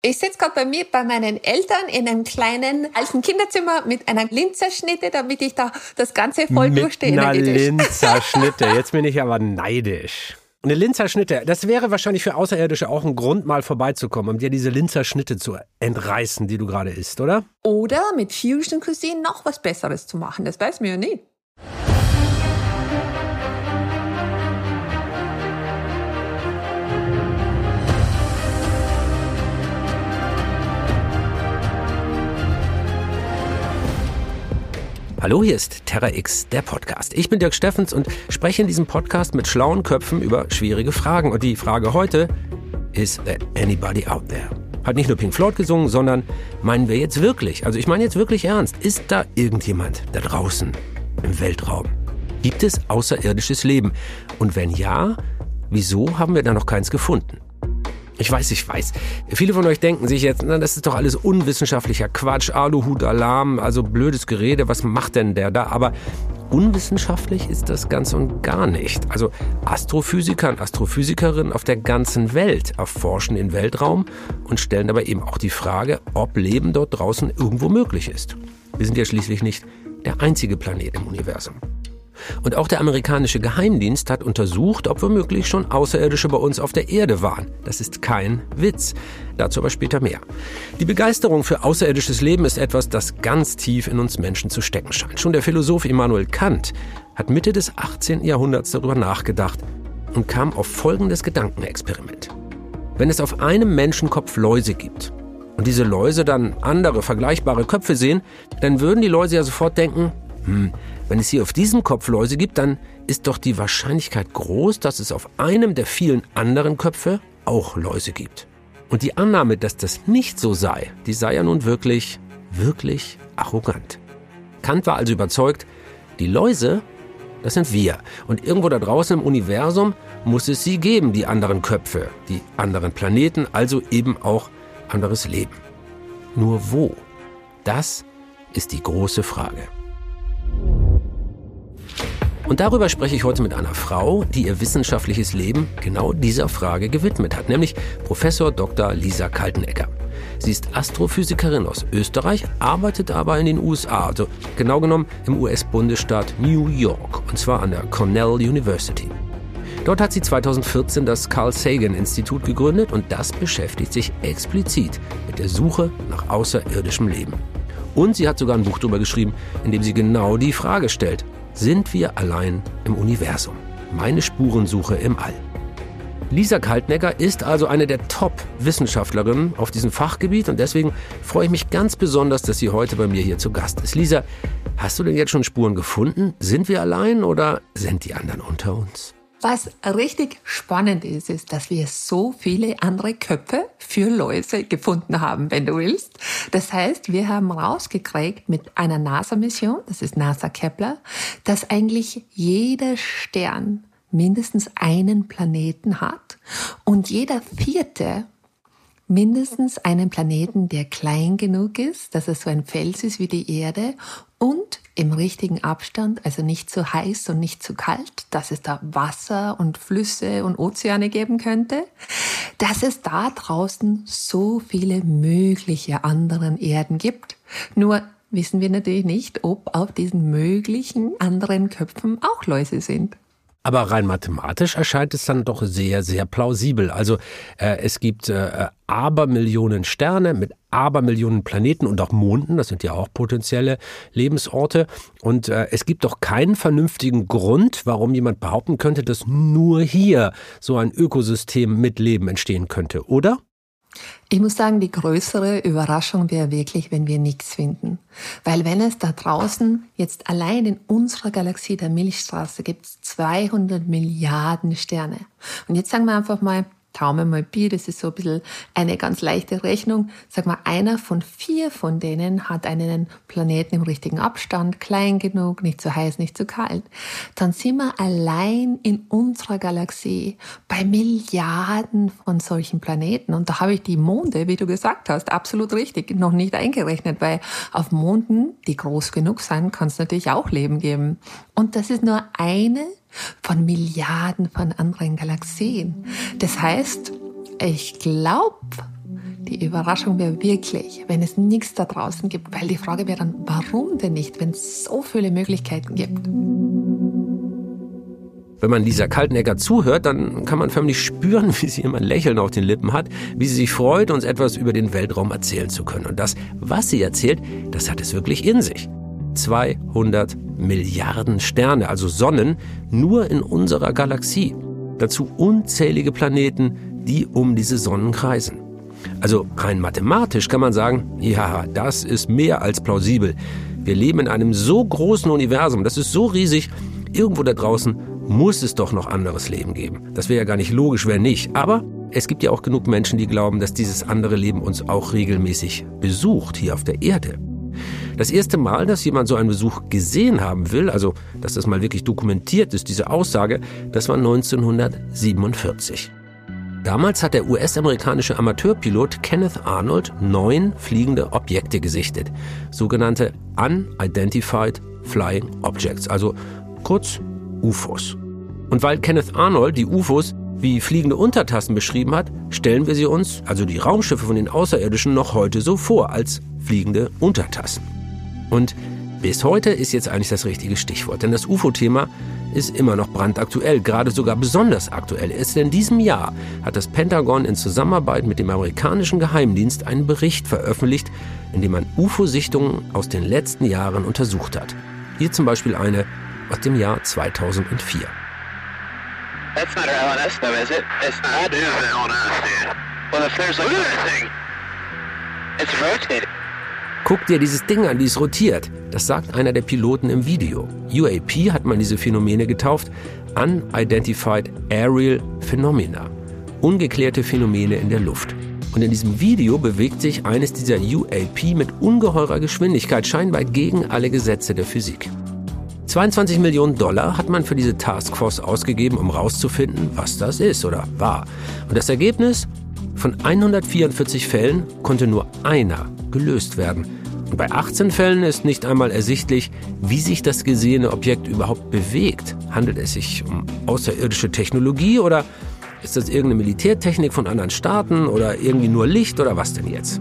Ich sitze gerade bei mir bei meinen Eltern in einem kleinen alten Kinderzimmer mit einer Linzerschnitte, damit ich da das Ganze voll mit durchstehe. Einer Linzerschnitte. Jetzt bin ich aber neidisch. Eine Linzerschnitte, das wäre wahrscheinlich für Außerirdische auch ein Grund, mal vorbeizukommen, um dir diese Linzerschnitte zu entreißen, die du gerade isst, oder? Oder mit Fusion Cuisine noch was Besseres zu machen, das weiß man ja nie. Hallo, hier ist Terra X, der Podcast. Ich bin Dirk Steffens und spreche in diesem Podcast mit schlauen Köpfen über schwierige Fragen. Und die Frage heute ist there anybody out there? Hat nicht nur Pink Floyd gesungen, sondern meinen wir jetzt wirklich, also ich meine jetzt wirklich ernst, ist da irgendjemand da draußen im Weltraum? Gibt es außerirdisches Leben? Und wenn ja, wieso haben wir da noch keins gefunden? Ich weiß, ich weiß. Viele von euch denken sich jetzt, na, das ist doch alles unwissenschaftlicher Quatsch, Aluhut, Alarm, also blödes Gerede, was macht denn der da? Aber unwissenschaftlich ist das ganz und gar nicht. Also Astrophysiker und Astrophysikerinnen auf der ganzen Welt erforschen den Weltraum und stellen aber eben auch die Frage, ob Leben dort draußen irgendwo möglich ist. Wir sind ja schließlich nicht der einzige Planet im Universum. Und auch der amerikanische Geheimdienst hat untersucht, ob womöglich schon Außerirdische bei uns auf der Erde waren. Das ist kein Witz. Dazu aber später mehr. Die Begeisterung für außerirdisches Leben ist etwas, das ganz tief in uns Menschen zu stecken scheint. Schon der Philosoph Immanuel Kant hat Mitte des 18. Jahrhunderts darüber nachgedacht und kam auf folgendes Gedankenexperiment. Wenn es auf einem Menschenkopf Läuse gibt und diese Läuse dann andere vergleichbare Köpfe sehen, dann würden die Läuse ja sofort denken, hm, wenn es hier auf diesem Kopf Läuse gibt, dann ist doch die Wahrscheinlichkeit groß, dass es auf einem der vielen anderen Köpfe auch Läuse gibt. Und die Annahme, dass das nicht so sei, die sei ja nun wirklich, wirklich arrogant. Kant war also überzeugt, die Läuse, das sind wir. Und irgendwo da draußen im Universum muss es sie geben, die anderen Köpfe, die anderen Planeten, also eben auch anderes Leben. Nur wo? Das ist die große Frage. Und darüber spreche ich heute mit einer Frau, die ihr wissenschaftliches Leben genau dieser Frage gewidmet hat, nämlich Professor Dr. Lisa Kaltenegger. Sie ist Astrophysikerin aus Österreich, arbeitet aber in den USA, also genau genommen im US-Bundesstaat New York, und zwar an der Cornell University. Dort hat sie 2014 das Carl Sagan Institut gegründet und das beschäftigt sich explizit mit der Suche nach außerirdischem Leben. Und sie hat sogar ein Buch darüber geschrieben, in dem sie genau die Frage stellt, sind wir allein im Universum. Meine Spurensuche im All. Lisa Kaltnecker ist also eine der Top-Wissenschaftlerinnen auf diesem Fachgebiet und deswegen freue ich mich ganz besonders, dass sie heute bei mir hier zu Gast ist. Lisa, hast du denn jetzt schon Spuren gefunden? Sind wir allein oder sind die anderen unter uns? Was richtig spannend ist, ist, dass wir so viele andere Köpfe für Läuse gefunden haben, wenn du willst. Das heißt, wir haben rausgekriegt mit einer NASA-Mission, das ist NASA Kepler, dass eigentlich jeder Stern mindestens einen Planeten hat und jeder vierte mindestens einen Planeten, der klein genug ist, dass er so ein Fels ist wie die Erde und im richtigen Abstand, also nicht zu heiß und nicht zu kalt, dass es da Wasser und Flüsse und Ozeane geben könnte, dass es da draußen so viele mögliche anderen Erden gibt. Nur wissen wir natürlich nicht, ob auf diesen möglichen anderen Köpfen auch Läuse sind. Aber rein mathematisch erscheint es dann doch sehr, sehr plausibel. Also äh, es gibt äh, Abermillionen Sterne mit Abermillionen Planeten und auch Monden, das sind ja auch potenzielle Lebensorte. Und äh, es gibt doch keinen vernünftigen Grund, warum jemand behaupten könnte, dass nur hier so ein Ökosystem mit Leben entstehen könnte, oder? Ich muss sagen, die größere Überraschung wäre wirklich, wenn wir nichts finden. Weil wenn es da draußen jetzt allein in unserer Galaxie der Milchstraße gibt 200 Milliarden Sterne. Und jetzt sagen wir einfach mal, Taume mal Pi, das ist so ein bisschen eine ganz leichte Rechnung. Sag mal, einer von vier von denen hat einen Planeten im richtigen Abstand, klein genug, nicht zu heiß, nicht zu kalt. Dann sind wir allein in unserer Galaxie bei Milliarden von solchen Planeten. Und da habe ich die Monde, wie du gesagt hast, absolut richtig, noch nicht eingerechnet, weil auf Monden, die groß genug sind, kann es natürlich auch Leben geben. Und das ist nur eine von Milliarden von anderen Galaxien. Das heißt, ich glaube, die Überraschung wäre wirklich, wenn es nichts da draußen gibt, weil die Frage wäre dann, warum denn nicht, wenn es so viele Möglichkeiten gibt? Wenn man Lisa Kaltenegger zuhört, dann kann man förmlich spüren, wie sie immer ein Lächeln auf den Lippen hat, wie sie sich freut, uns etwas über den Weltraum erzählen zu können. Und das, was sie erzählt, das hat es wirklich in sich. 200 Milliarden Sterne, also Sonnen, nur in unserer Galaxie. Dazu unzählige Planeten, die um diese Sonnen kreisen. Also rein mathematisch kann man sagen, ja, das ist mehr als plausibel. Wir leben in einem so großen Universum, das ist so riesig, irgendwo da draußen muss es doch noch anderes Leben geben. Das wäre ja gar nicht logisch, wenn nicht. Aber es gibt ja auch genug Menschen, die glauben, dass dieses andere Leben uns auch regelmäßig besucht hier auf der Erde. Das erste Mal, dass jemand so einen Besuch gesehen haben will, also dass das mal wirklich dokumentiert ist, diese Aussage, das war 1947. Damals hat der US-amerikanische Amateurpilot Kenneth Arnold neun fliegende Objekte gesichtet, sogenannte Unidentified Flying Objects, also kurz UFOs. Und weil Kenneth Arnold die UFOs wie fliegende Untertassen beschrieben hat, stellen wir sie uns, also die Raumschiffe von den Außerirdischen, noch heute so vor als fliegende Untertassen. Und bis heute ist jetzt eigentlich das richtige Stichwort, denn das UFO-Thema ist immer noch brandaktuell, gerade sogar besonders aktuell. Erst in diesem Jahr hat das Pentagon in Zusammenarbeit mit dem amerikanischen Geheimdienst einen Bericht veröffentlicht, in dem man UFO-Sichtungen aus den letzten Jahren untersucht hat. Hier zum Beispiel eine aus dem Jahr 2004. That's not LNS though, is it? It's not. That is LNS, dude. Well, if there's like anything, it's rotating. Guck dir dieses Ding an, wie es rotiert. Das sagt einer der Piloten im Video. UAP hat man diese Phänomene getauft Unidentified Aerial Phenomena. Ungeklärte Phänomene in der Luft. Und in diesem Video bewegt sich eines dieser UAP mit ungeheurer Geschwindigkeit, scheinbar gegen alle Gesetze der Physik. 22 Millionen Dollar hat man für diese Taskforce ausgegeben, um herauszufinden, was das ist oder war. Und das Ergebnis? Von 144 Fällen konnte nur einer gelöst werden. Und bei 18 Fällen ist nicht einmal ersichtlich, wie sich das gesehene Objekt überhaupt bewegt. Handelt es sich um außerirdische Technologie oder ist das irgendeine Militärtechnik von anderen Staaten oder irgendwie nur Licht oder was denn jetzt?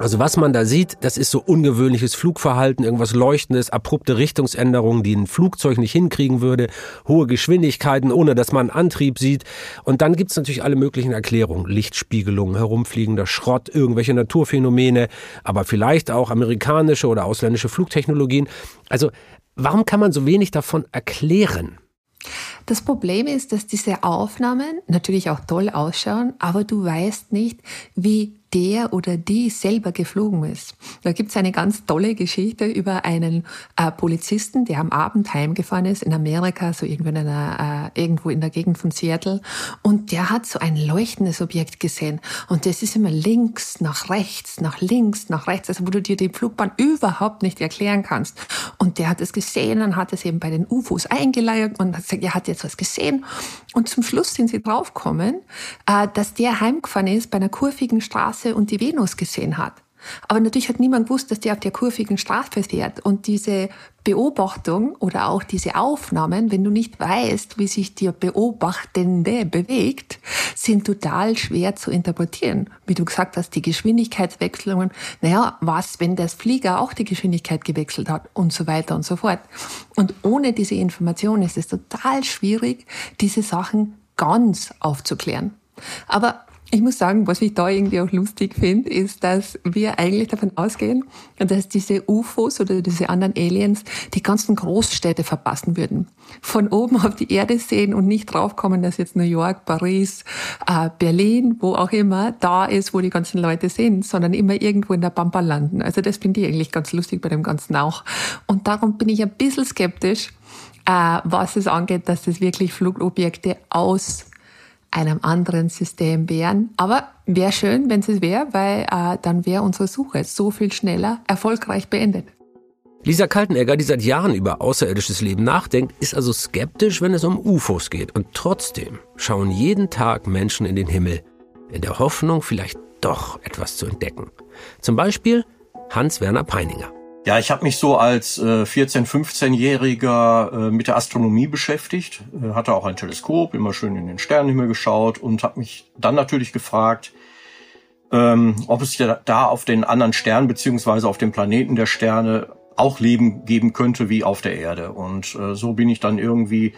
Also was man da sieht, das ist so ungewöhnliches Flugverhalten, irgendwas Leuchtendes, abrupte Richtungsänderungen, die ein Flugzeug nicht hinkriegen würde, hohe Geschwindigkeiten, ohne dass man Antrieb sieht. Und dann gibt's natürlich alle möglichen Erklärungen. Lichtspiegelungen, herumfliegender Schrott, irgendwelche Naturphänomene, aber vielleicht auch amerikanische oder ausländische Flugtechnologien. Also warum kann man so wenig davon erklären? Das Problem ist, dass diese Aufnahmen natürlich auch toll ausschauen, aber du weißt nicht, wie der oder die selber geflogen ist. Da gibt's eine ganz tolle Geschichte über einen äh, Polizisten, der am Abend heimgefahren ist in Amerika, so irgendwo in, einer, äh, irgendwo in der Gegend von Seattle. Und der hat so ein leuchtendes Objekt gesehen. Und das ist immer links, nach rechts, nach links, nach rechts, also wo du dir die Flugbahn überhaupt nicht erklären kannst. Und der hat es gesehen und hat es eben bei den UFOs eingeleiert und hat gesagt, er hat jetzt was gesehen. Und zum Schluss sind sie draufgekommen, äh, dass der heimgefahren ist bei einer kurvigen Straße Straße und die Venus gesehen hat. Aber natürlich hat niemand gewusst, dass der auf der kurvigen Straße fährt. Und diese Beobachtung oder auch diese Aufnahmen, wenn du nicht weißt, wie sich der Beobachtende bewegt, sind total schwer zu interpretieren. Wie du gesagt hast, die Geschwindigkeitswechselungen, naja, was, wenn das Flieger auch die Geschwindigkeit gewechselt hat und so weiter und so fort. Und ohne diese Information ist es total schwierig, diese Sachen ganz aufzuklären. Aber ich muss sagen, was ich da irgendwie auch lustig finde, ist, dass wir eigentlich davon ausgehen, dass diese UFOs oder diese anderen Aliens die ganzen Großstädte verpassen würden. Von oben auf die Erde sehen und nicht draufkommen, dass jetzt New York, Paris, äh, Berlin, wo auch immer, da ist, wo die ganzen Leute sind, sondern immer irgendwo in der Pampa landen. Also das finde ich eigentlich ganz lustig bei dem Ganzen auch. Und darum bin ich ein bisschen skeptisch, äh, was es angeht, dass das wirklich Flugobjekte aus einem anderen System wären. Aber wäre schön, wenn es wäre, weil äh, dann wäre unsere Suche so viel schneller erfolgreich beendet. Lisa Kaltenegger, die seit Jahren über außerirdisches Leben nachdenkt, ist also skeptisch, wenn es um UFOs geht. Und trotzdem schauen jeden Tag Menschen in den Himmel, in der Hoffnung, vielleicht doch etwas zu entdecken. Zum Beispiel Hans-Werner Peininger. Ja, ich habe mich so als äh, 14-, 15-Jähriger äh, mit der Astronomie beschäftigt, äh, hatte auch ein Teleskop, immer schön in den Sternenhimmel geschaut und habe mich dann natürlich gefragt, ähm, ob es ja da auf den anderen Sternen beziehungsweise auf dem Planeten der Sterne auch Leben geben könnte wie auf der Erde. Und äh, so bin ich dann irgendwie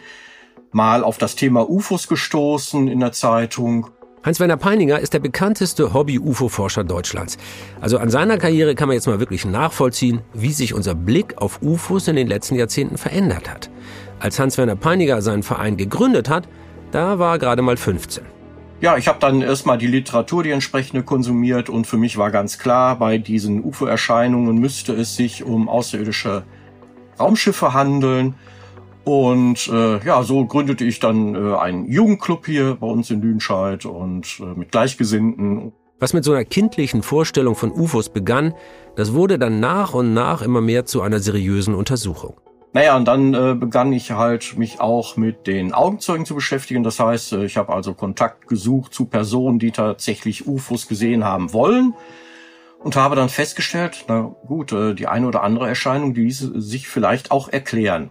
mal auf das Thema UFOs gestoßen in der Zeitung Heinz-Werner Peininger ist der bekannteste Hobby-UFO-Forscher Deutschlands. Also an seiner Karriere kann man jetzt mal wirklich nachvollziehen, wie sich unser Blick auf UFOs in den letzten Jahrzehnten verändert hat. Als Hans-Werner Peininger seinen Verein gegründet hat, da war er gerade mal 15. Ja, ich habe dann erstmal die Literatur, die entsprechende konsumiert und für mich war ganz klar, bei diesen UFO-Erscheinungen müsste es sich um außerirdische Raumschiffe handeln. Und äh, ja, so gründete ich dann äh, einen Jugendclub hier bei uns in Lüdenscheid und äh, mit Gleichgesinnten. Was mit so einer kindlichen Vorstellung von UFOs begann, das wurde dann nach und nach immer mehr zu einer seriösen Untersuchung. Naja, und dann äh, begann ich halt mich auch mit den Augenzeugen zu beschäftigen. Das heißt, äh, ich habe also Kontakt gesucht zu Personen, die tatsächlich UFOs gesehen haben wollen und habe dann festgestellt, na gut, äh, die eine oder andere Erscheinung, die ließe sich vielleicht auch erklären.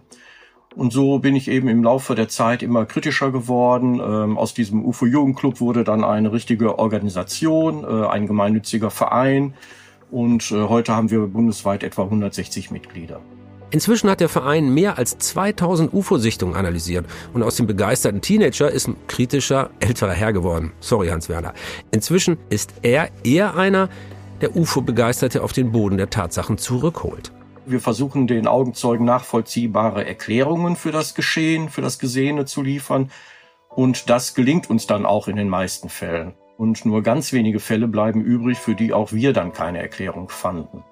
Und so bin ich eben im Laufe der Zeit immer kritischer geworden. Ähm, aus diesem UFO-Jugendclub wurde dann eine richtige Organisation, äh, ein gemeinnütziger Verein. Und äh, heute haben wir bundesweit etwa 160 Mitglieder. Inzwischen hat der Verein mehr als 2000 UFO-Sichtungen analysiert und aus dem begeisterten Teenager ist ein kritischer älterer Herr geworden. Sorry, Hans-Werner. Inzwischen ist er eher einer, der UFO-Begeisterte auf den Boden der Tatsachen zurückholt. Wir versuchen den Augenzeugen nachvollziehbare Erklärungen für das Geschehen, für das Gesehene zu liefern. Und das gelingt uns dann auch in den meisten Fällen. Und nur ganz wenige Fälle bleiben übrig, für die auch wir dann keine Erklärung fanden.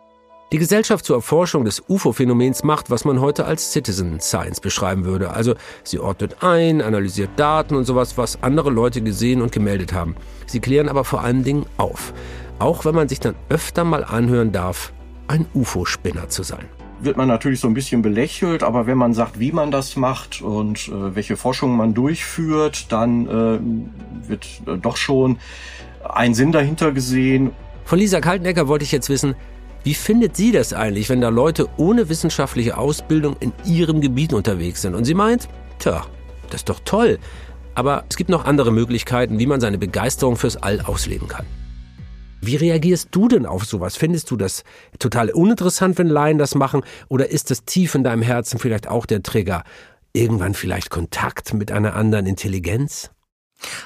Die Gesellschaft zur Erforschung des UFO-Phänomens macht, was man heute als Citizen Science beschreiben würde. Also sie ordnet ein, analysiert Daten und sowas, was andere Leute gesehen und gemeldet haben. Sie klären aber vor allen Dingen auf. Auch wenn man sich dann öfter mal anhören darf, ein UFO-Spinner zu sein. Wird man natürlich so ein bisschen belächelt, aber wenn man sagt, wie man das macht und äh, welche Forschung man durchführt, dann äh, wird äh, doch schon ein Sinn dahinter gesehen. Von Lisa Kaltenecker wollte ich jetzt wissen, wie findet sie das eigentlich, wenn da Leute ohne wissenschaftliche Ausbildung in ihrem Gebiet unterwegs sind? Und sie meint, tja, das ist doch toll. Aber es gibt noch andere Möglichkeiten, wie man seine Begeisterung fürs All ausleben kann. Wie reagierst du denn auf sowas? Findest du das total uninteressant, wenn Laien das machen? Oder ist das tief in deinem Herzen vielleicht auch der Trigger? Irgendwann vielleicht Kontakt mit einer anderen Intelligenz?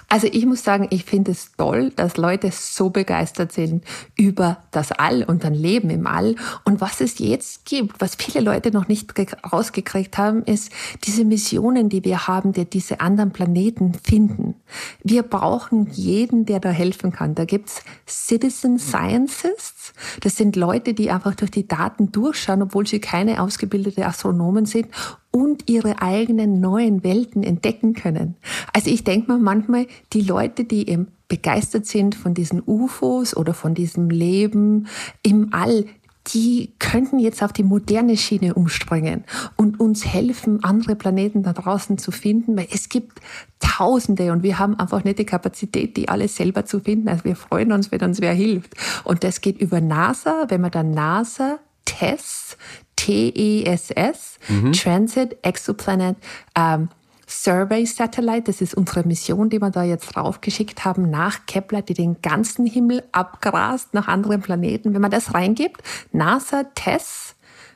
Also ich muss sagen, ich finde es toll, dass Leute so begeistert sind über das All und ein Leben im All. Und was es jetzt gibt, was viele Leute noch nicht rausgekriegt haben, ist diese Missionen, die wir haben, die diese anderen Planeten finden. Wir brauchen jeden, der da helfen kann. Da gibt's Citizen Scientists. Das sind Leute, die einfach durch die Daten durchschauen, obwohl sie keine ausgebildete Astronomen sind und ihre eigenen neuen Welten entdecken können. Also ich denke mir manchmal, die Leute, die eben begeistert sind von diesen UFOs oder von diesem Leben im All, die könnten jetzt auf die moderne Schiene umspringen und uns helfen, andere Planeten da draußen zu finden, weil es gibt Tausende und wir haben einfach nicht die Kapazität, die alles selber zu finden. Also wir freuen uns, wenn uns wer hilft. Und das geht über NASA, wenn man dann NASA TESS, T-E-S-S, mhm. Transit Exoplanet ähm, Survey Satellite, das ist unsere Mission, die wir da jetzt draufgeschickt haben, nach Kepler, die den ganzen Himmel abgrast nach anderen Planeten. Wenn man das reingibt, NASA, TESS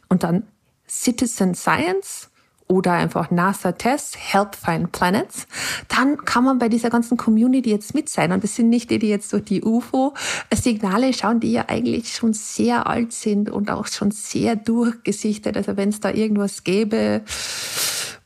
und dann Citizen Science, oder einfach NASA-Tests, Help Find Planets, dann kann man bei dieser ganzen Community jetzt mit sein. Und das sind nicht die, die jetzt durch die UFO-Signale schauen, die ja eigentlich schon sehr alt sind und auch schon sehr durchgesichtet. Also wenn es da irgendwas gäbe,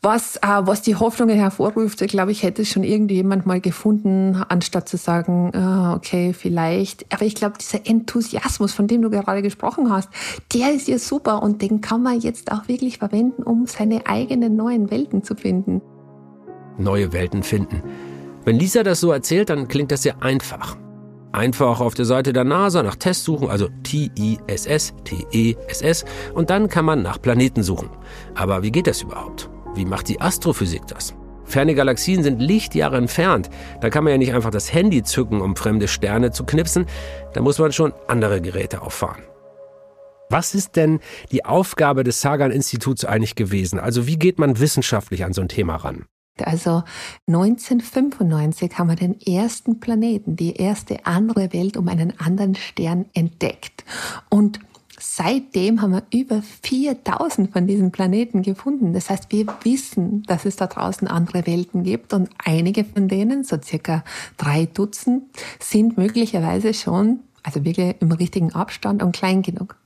was, äh, was die Hoffnungen hervorruft, glaube ich, hätte schon irgendjemand mal gefunden, anstatt zu sagen, oh, okay, vielleicht. Aber ich glaube, dieser Enthusiasmus, von dem du gerade gesprochen hast, der ist ja super und den kann man jetzt auch wirklich verwenden, um seine eigenen neuen Welten zu finden. Neue Welten finden. Wenn Lisa das so erzählt, dann klingt das sehr einfach. Einfach auf der Seite der NASA nach Tests suchen, also T-I-S-S, T-E-S-S, und dann kann man nach Planeten suchen. Aber wie geht das überhaupt? Wie macht die Astrophysik das? Ferne Galaxien sind Lichtjahre entfernt. Da kann man ja nicht einfach das Handy zücken, um fremde Sterne zu knipsen. Da muss man schon andere Geräte auffahren. Was ist denn die Aufgabe des Sagan-Instituts eigentlich gewesen? Also wie geht man wissenschaftlich an so ein Thema ran? Also 1995 haben wir den ersten Planeten, die erste andere Welt um einen anderen Stern entdeckt. Und seitdem haben wir über 4000 von diesen Planeten gefunden. Das heißt, wir wissen, dass es da draußen andere Welten gibt und einige von denen, so circa drei Dutzend, sind möglicherweise schon also wirklich im richtigen Abstand und klein genug.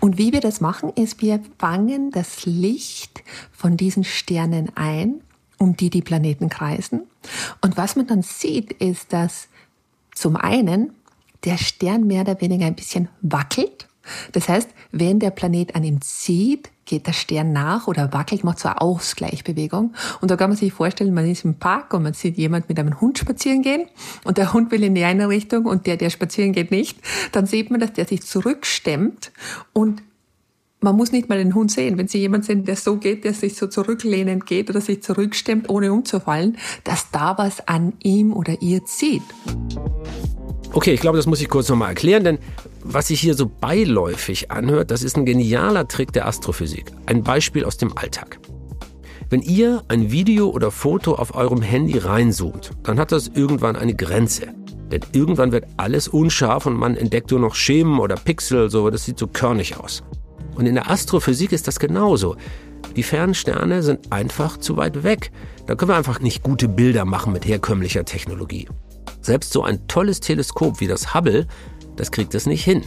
Und wie wir das machen, ist, wir fangen das Licht von diesen Sternen ein, um die die Planeten kreisen. Und was man dann sieht, ist, dass zum einen der Stern mehr oder weniger ein bisschen wackelt das heißt, wenn der Planet an ihm zieht, geht der Stern nach oder wackelt, macht so eine Ausgleichbewegung. Und da kann man sich vorstellen, man ist im Park und man sieht jemand mit einem Hund spazieren gehen und der Hund will in die eine Richtung und der, der spazieren geht, nicht. Dann sieht man, dass der sich zurückstemmt und man muss nicht mal den Hund sehen. Wenn Sie jemand sehen, der so geht, der sich so zurücklehnend geht oder sich zurückstemmt, ohne umzufallen, dass da was an ihm oder ihr zieht. Okay, ich glaube, das muss ich kurz nochmal erklären, denn was sich hier so beiläufig anhört, das ist ein genialer Trick der Astrophysik. Ein Beispiel aus dem Alltag. Wenn ihr ein Video oder Foto auf eurem Handy reinzoomt, dann hat das irgendwann eine Grenze. Denn irgendwann wird alles unscharf und man entdeckt nur noch Schemen oder Pixel, so, das sieht so körnig aus. Und in der Astrophysik ist das genauso. Die fernen Sterne sind einfach zu weit weg. Da können wir einfach nicht gute Bilder machen mit herkömmlicher Technologie. Selbst so ein tolles Teleskop wie das Hubble das kriegt es nicht hin.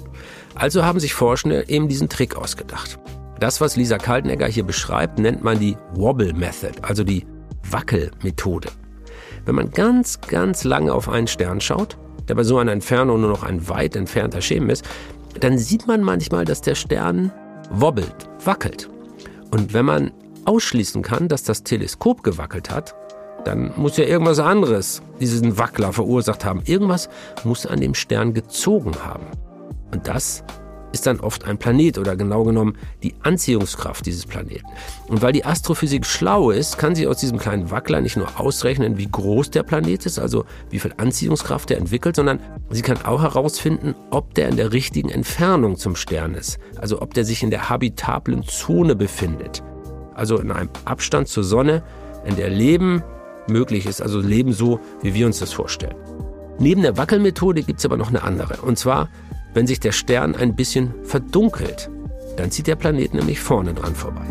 Also haben sich Forschende eben diesen Trick ausgedacht. Das, was Lisa Kaltenegger hier beschreibt, nennt man die Wobble Method, also die Wackelmethode. Wenn man ganz, ganz lange auf einen Stern schaut, der bei so einer Entfernung nur noch ein weit entfernter Schemen ist, dann sieht man manchmal, dass der Stern wobbelt, wackelt. Und wenn man ausschließen kann, dass das Teleskop gewackelt hat, dann muss ja irgendwas anderes diesen Wackler verursacht haben. Irgendwas muss an dem Stern gezogen haben. Und das ist dann oft ein Planet oder genau genommen die Anziehungskraft dieses Planeten. Und weil die Astrophysik schlau ist, kann sie aus diesem kleinen Wackler nicht nur ausrechnen, wie groß der Planet ist, also wie viel Anziehungskraft er entwickelt, sondern sie kann auch herausfinden, ob der in der richtigen Entfernung zum Stern ist, also ob der sich in der habitablen Zone befindet, also in einem Abstand zur Sonne, in der Leben möglich ist, also Leben so, wie wir uns das vorstellen. Neben der Wackelmethode gibt es aber noch eine andere. Und zwar, wenn sich der Stern ein bisschen verdunkelt, dann zieht der Planet nämlich vorne dran vorbei.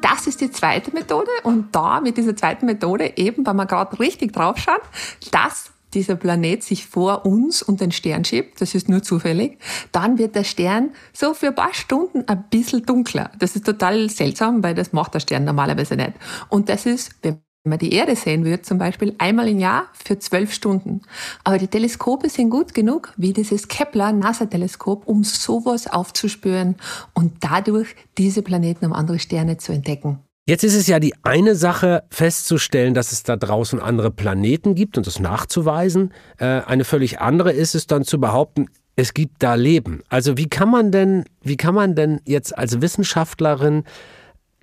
Das ist die zweite Methode und da mit dieser zweiten Methode eben, weil man gerade richtig drauf schaut, das dieser Planet sich vor uns und den Stern schiebt, das ist nur zufällig, dann wird der Stern so für ein paar Stunden ein bisschen dunkler. Das ist total seltsam, weil das macht der Stern normalerweise nicht. Und das ist, wenn man die Erde sehen würde, zum Beispiel einmal im Jahr für zwölf Stunden. Aber die Teleskope sind gut genug, wie dieses Kepler-NASA-Teleskop, um sowas aufzuspüren und dadurch diese Planeten um andere Sterne zu entdecken. Jetzt ist es ja die eine Sache festzustellen, dass es da draußen andere Planeten gibt und das nachzuweisen. Äh, eine völlig andere ist es dann zu behaupten, es gibt da Leben. Also wie kann man denn, wie kann man denn jetzt als Wissenschaftlerin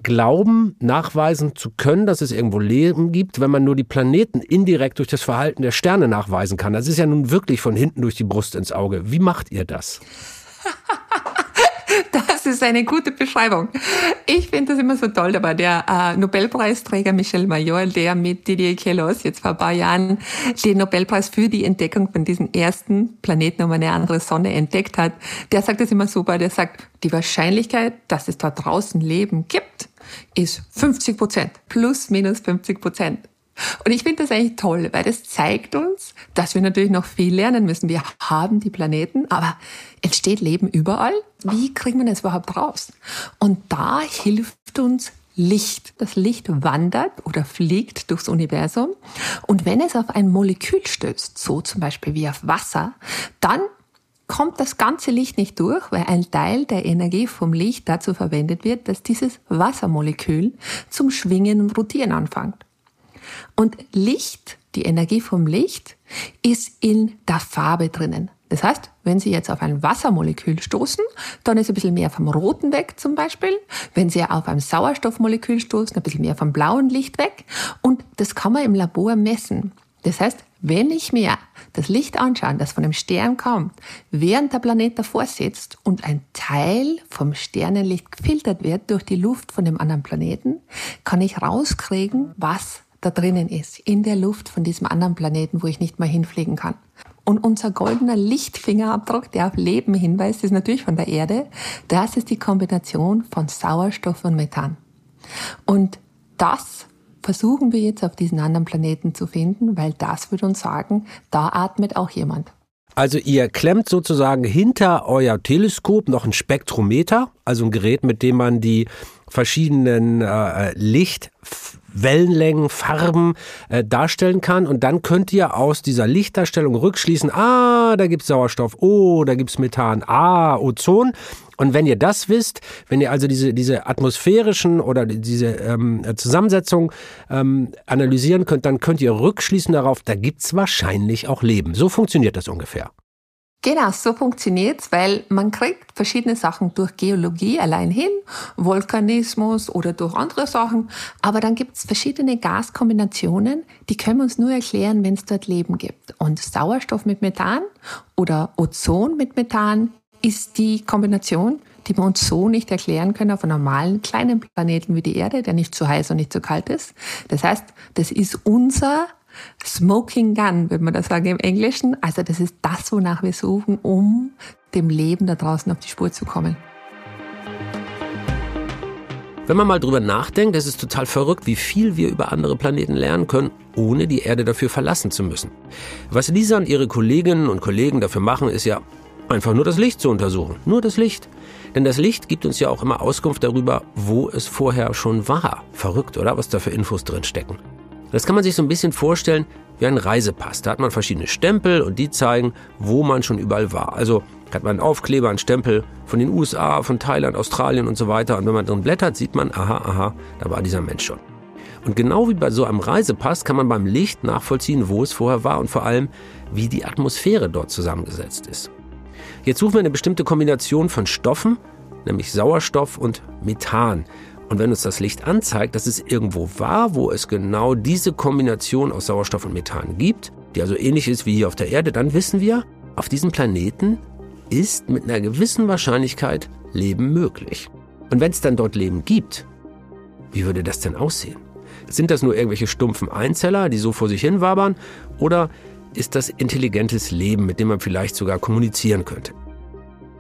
glauben, nachweisen zu können, dass es irgendwo Leben gibt, wenn man nur die Planeten indirekt durch das Verhalten der Sterne nachweisen kann? Das ist ja nun wirklich von hinten durch die Brust ins Auge. Wie macht ihr das? Das ist eine gute Beschreibung. Ich finde das immer so toll, aber der äh, Nobelpreisträger Michel Major, der mit Didier Queloz jetzt vor ein paar Jahren den Nobelpreis für die Entdeckung von diesem ersten Planeten um eine andere Sonne entdeckt hat, der sagt das immer super. Der sagt, die Wahrscheinlichkeit, dass es da draußen Leben gibt, ist 50 Prozent. Plus, minus 50 Prozent. Und ich finde das eigentlich toll, weil das zeigt uns, dass wir natürlich noch viel lernen müssen. Wir haben die Planeten, aber entsteht Leben überall? Wie kriegt man es überhaupt raus? Und da hilft uns Licht. Das Licht wandert oder fliegt durchs Universum. Und wenn es auf ein Molekül stößt, so zum Beispiel wie auf Wasser, dann kommt das ganze Licht nicht durch, weil ein Teil der Energie vom Licht dazu verwendet wird, dass dieses Wassermolekül zum Schwingen und Rotieren anfängt. Und Licht, die Energie vom Licht, ist in der Farbe drinnen. Das heißt, wenn Sie jetzt auf ein Wassermolekül stoßen, dann ist ein bisschen mehr vom roten weg zum Beispiel. Wenn Sie auf ein Sauerstoffmolekül stoßen, ein bisschen mehr vom blauen Licht weg. Und das kann man im Labor messen. Das heißt, wenn ich mir das Licht anschaue, das von dem Stern kommt, während der Planet davor sitzt und ein Teil vom Sternenlicht gefiltert wird durch die Luft von dem anderen Planeten, kann ich rauskriegen, was da drinnen ist, in der Luft von diesem anderen Planeten, wo ich nicht mal hinfliegen kann. Und unser goldener Lichtfingerabdruck, der auf Leben hinweist, ist natürlich von der Erde. Das ist die Kombination von Sauerstoff und Methan. Und das versuchen wir jetzt auf diesen anderen Planeten zu finden, weil das würde uns sagen, da atmet auch jemand. Also ihr klemmt sozusagen hinter euer Teleskop noch ein Spektrometer, also ein Gerät, mit dem man die verschiedenen äh, Licht Wellenlängen, Farben äh, darstellen kann. Und dann könnt ihr aus dieser Lichtdarstellung rückschließen, ah, da gibt's Sauerstoff, oh, da gibt's Methan, ah, Ozon. Und wenn ihr das wisst, wenn ihr also diese, diese atmosphärischen oder diese ähm, Zusammensetzung ähm, analysieren könnt, dann könnt ihr rückschließen darauf, da gibt's wahrscheinlich auch Leben. So funktioniert das ungefähr. Genau, so funktioniert's, weil man kriegt verschiedene Sachen durch Geologie allein hin, Vulkanismus oder durch andere Sachen, aber dann gibt's verschiedene Gaskombinationen, die können wir uns nur erklären, wenn es dort Leben gibt. Und Sauerstoff mit Methan oder Ozon mit Methan ist die Kombination, die wir uns so nicht erklären können auf einem normalen kleinen Planeten wie die Erde, der nicht zu heiß und nicht zu kalt ist. Das heißt, das ist unser Smoking Gun, würde man das sagen im Englischen. Also das ist das, wonach wir suchen, um dem Leben da draußen auf die Spur zu kommen. Wenn man mal drüber nachdenkt, es ist total verrückt, wie viel wir über andere Planeten lernen können, ohne die Erde dafür verlassen zu müssen. Was Lisa und ihre Kolleginnen und Kollegen dafür machen, ist ja einfach nur das Licht zu untersuchen. Nur das Licht. Denn das Licht gibt uns ja auch immer Auskunft darüber, wo es vorher schon war. Verrückt, oder? Was da für Infos drin stecken. Das kann man sich so ein bisschen vorstellen wie ein Reisepass. Da hat man verschiedene Stempel und die zeigen, wo man schon überall war. Also hat man einen Aufkleber, einen Stempel von den USA, von Thailand, Australien und so weiter. Und wenn man drin blättert, sieht man, aha, aha, da war dieser Mensch schon. Und genau wie bei so einem Reisepass kann man beim Licht nachvollziehen, wo es vorher war und vor allem, wie die Atmosphäre dort zusammengesetzt ist. Jetzt suchen wir eine bestimmte Kombination von Stoffen, nämlich Sauerstoff und Methan. Und wenn uns das Licht anzeigt, dass es irgendwo war, wo es genau diese Kombination aus Sauerstoff und Methan gibt, die also ähnlich ist wie hier auf der Erde, dann wissen wir, auf diesem Planeten ist mit einer gewissen Wahrscheinlichkeit Leben möglich. Und wenn es dann dort Leben gibt, wie würde das denn aussehen? Sind das nur irgendwelche stumpfen Einzeller, die so vor sich hin wabern? Oder ist das intelligentes Leben, mit dem man vielleicht sogar kommunizieren könnte?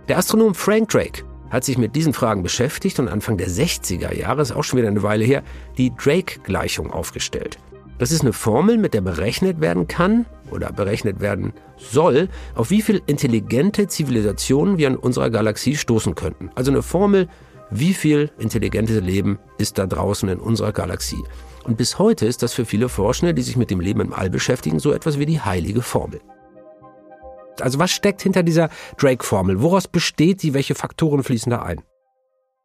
Der Astronom Frank Drake hat sich mit diesen Fragen beschäftigt und Anfang der 60er Jahre, ist auch schon wieder eine Weile her, die Drake-Gleichung aufgestellt. Das ist eine Formel, mit der berechnet werden kann oder berechnet werden soll, auf wie viel intelligente Zivilisationen wir in unserer Galaxie stoßen könnten. Also eine Formel, wie viel intelligentes Leben ist da draußen in unserer Galaxie. Und bis heute ist das für viele Forschende, die sich mit dem Leben im All beschäftigen, so etwas wie die heilige Formel. Also was steckt hinter dieser Drake-Formel? Woraus besteht sie? Welche Faktoren fließen da ein?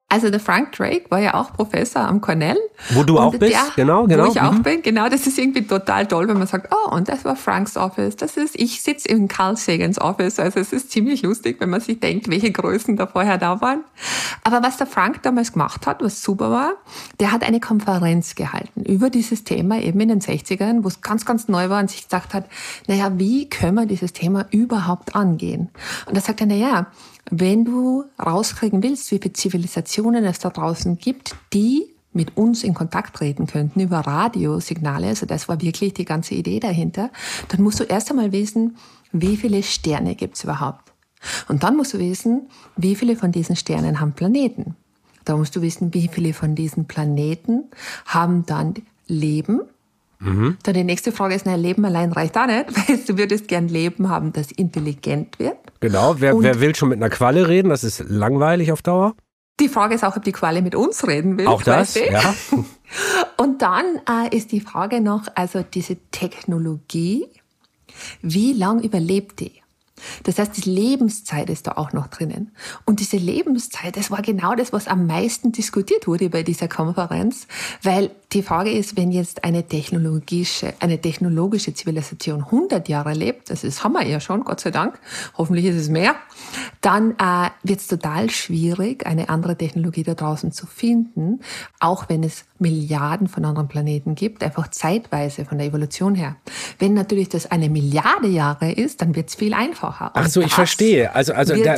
Also der Frank Drake war ja auch Professor am Cornell. Wo du auch bist, der, genau, genau. Wo ich auch mhm. bin, genau. Das ist irgendwie total toll, wenn man sagt, oh, und das war Franks Office. Das ist, ich sitze in Carl Sagans Office. Also es ist ziemlich lustig, wenn man sich denkt, welche Größen da vorher da waren. Aber was der Frank damals gemacht hat, was super war, der hat eine Konferenz gehalten über dieses Thema eben in den 60ern, wo es ganz, ganz neu war und sich gesagt hat, naja, wie können wir dieses Thema überhaupt angehen? Und da sagt er, naja, wenn du rauskriegen willst, wie viele Zivilisationen es da draußen gibt, die mit uns in Kontakt treten könnten über Radiosignale, also das war wirklich die ganze Idee dahinter, dann musst du erst einmal wissen, wie viele Sterne gibt es überhaupt. Und dann musst du wissen, wie viele von diesen Sternen haben Planeten. Da musst du wissen, wie viele von diesen Planeten haben dann Leben Mhm. Dann die nächste Frage ist, na, Leben allein reicht auch nicht, weil du würdest gern Leben haben, das intelligent wird. Genau, wer, wer will schon mit einer Qualle reden? Das ist langweilig auf Dauer. Die Frage ist auch, ob die Qualle mit uns reden will. Auch das, ja. Und dann äh, ist die Frage noch, also diese Technologie, wie lang überlebt die? Das heißt, die Lebenszeit ist da auch noch drinnen. Und diese Lebenszeit, das war genau das, was am meisten diskutiert wurde bei dieser Konferenz, weil die Frage ist, wenn jetzt eine technologische, eine technologische Zivilisation 100 Jahre lebt, das ist, haben wir ja schon, Gott sei Dank, hoffentlich ist es mehr, dann äh, wird es total schwierig, eine andere Technologie da draußen zu finden, auch wenn es Milliarden von anderen Planeten gibt, einfach zeitweise von der Evolution her. Wenn natürlich das eine Milliarde Jahre ist, dann wird es viel einfacher. Ach so, ich verstehe. Also, also da.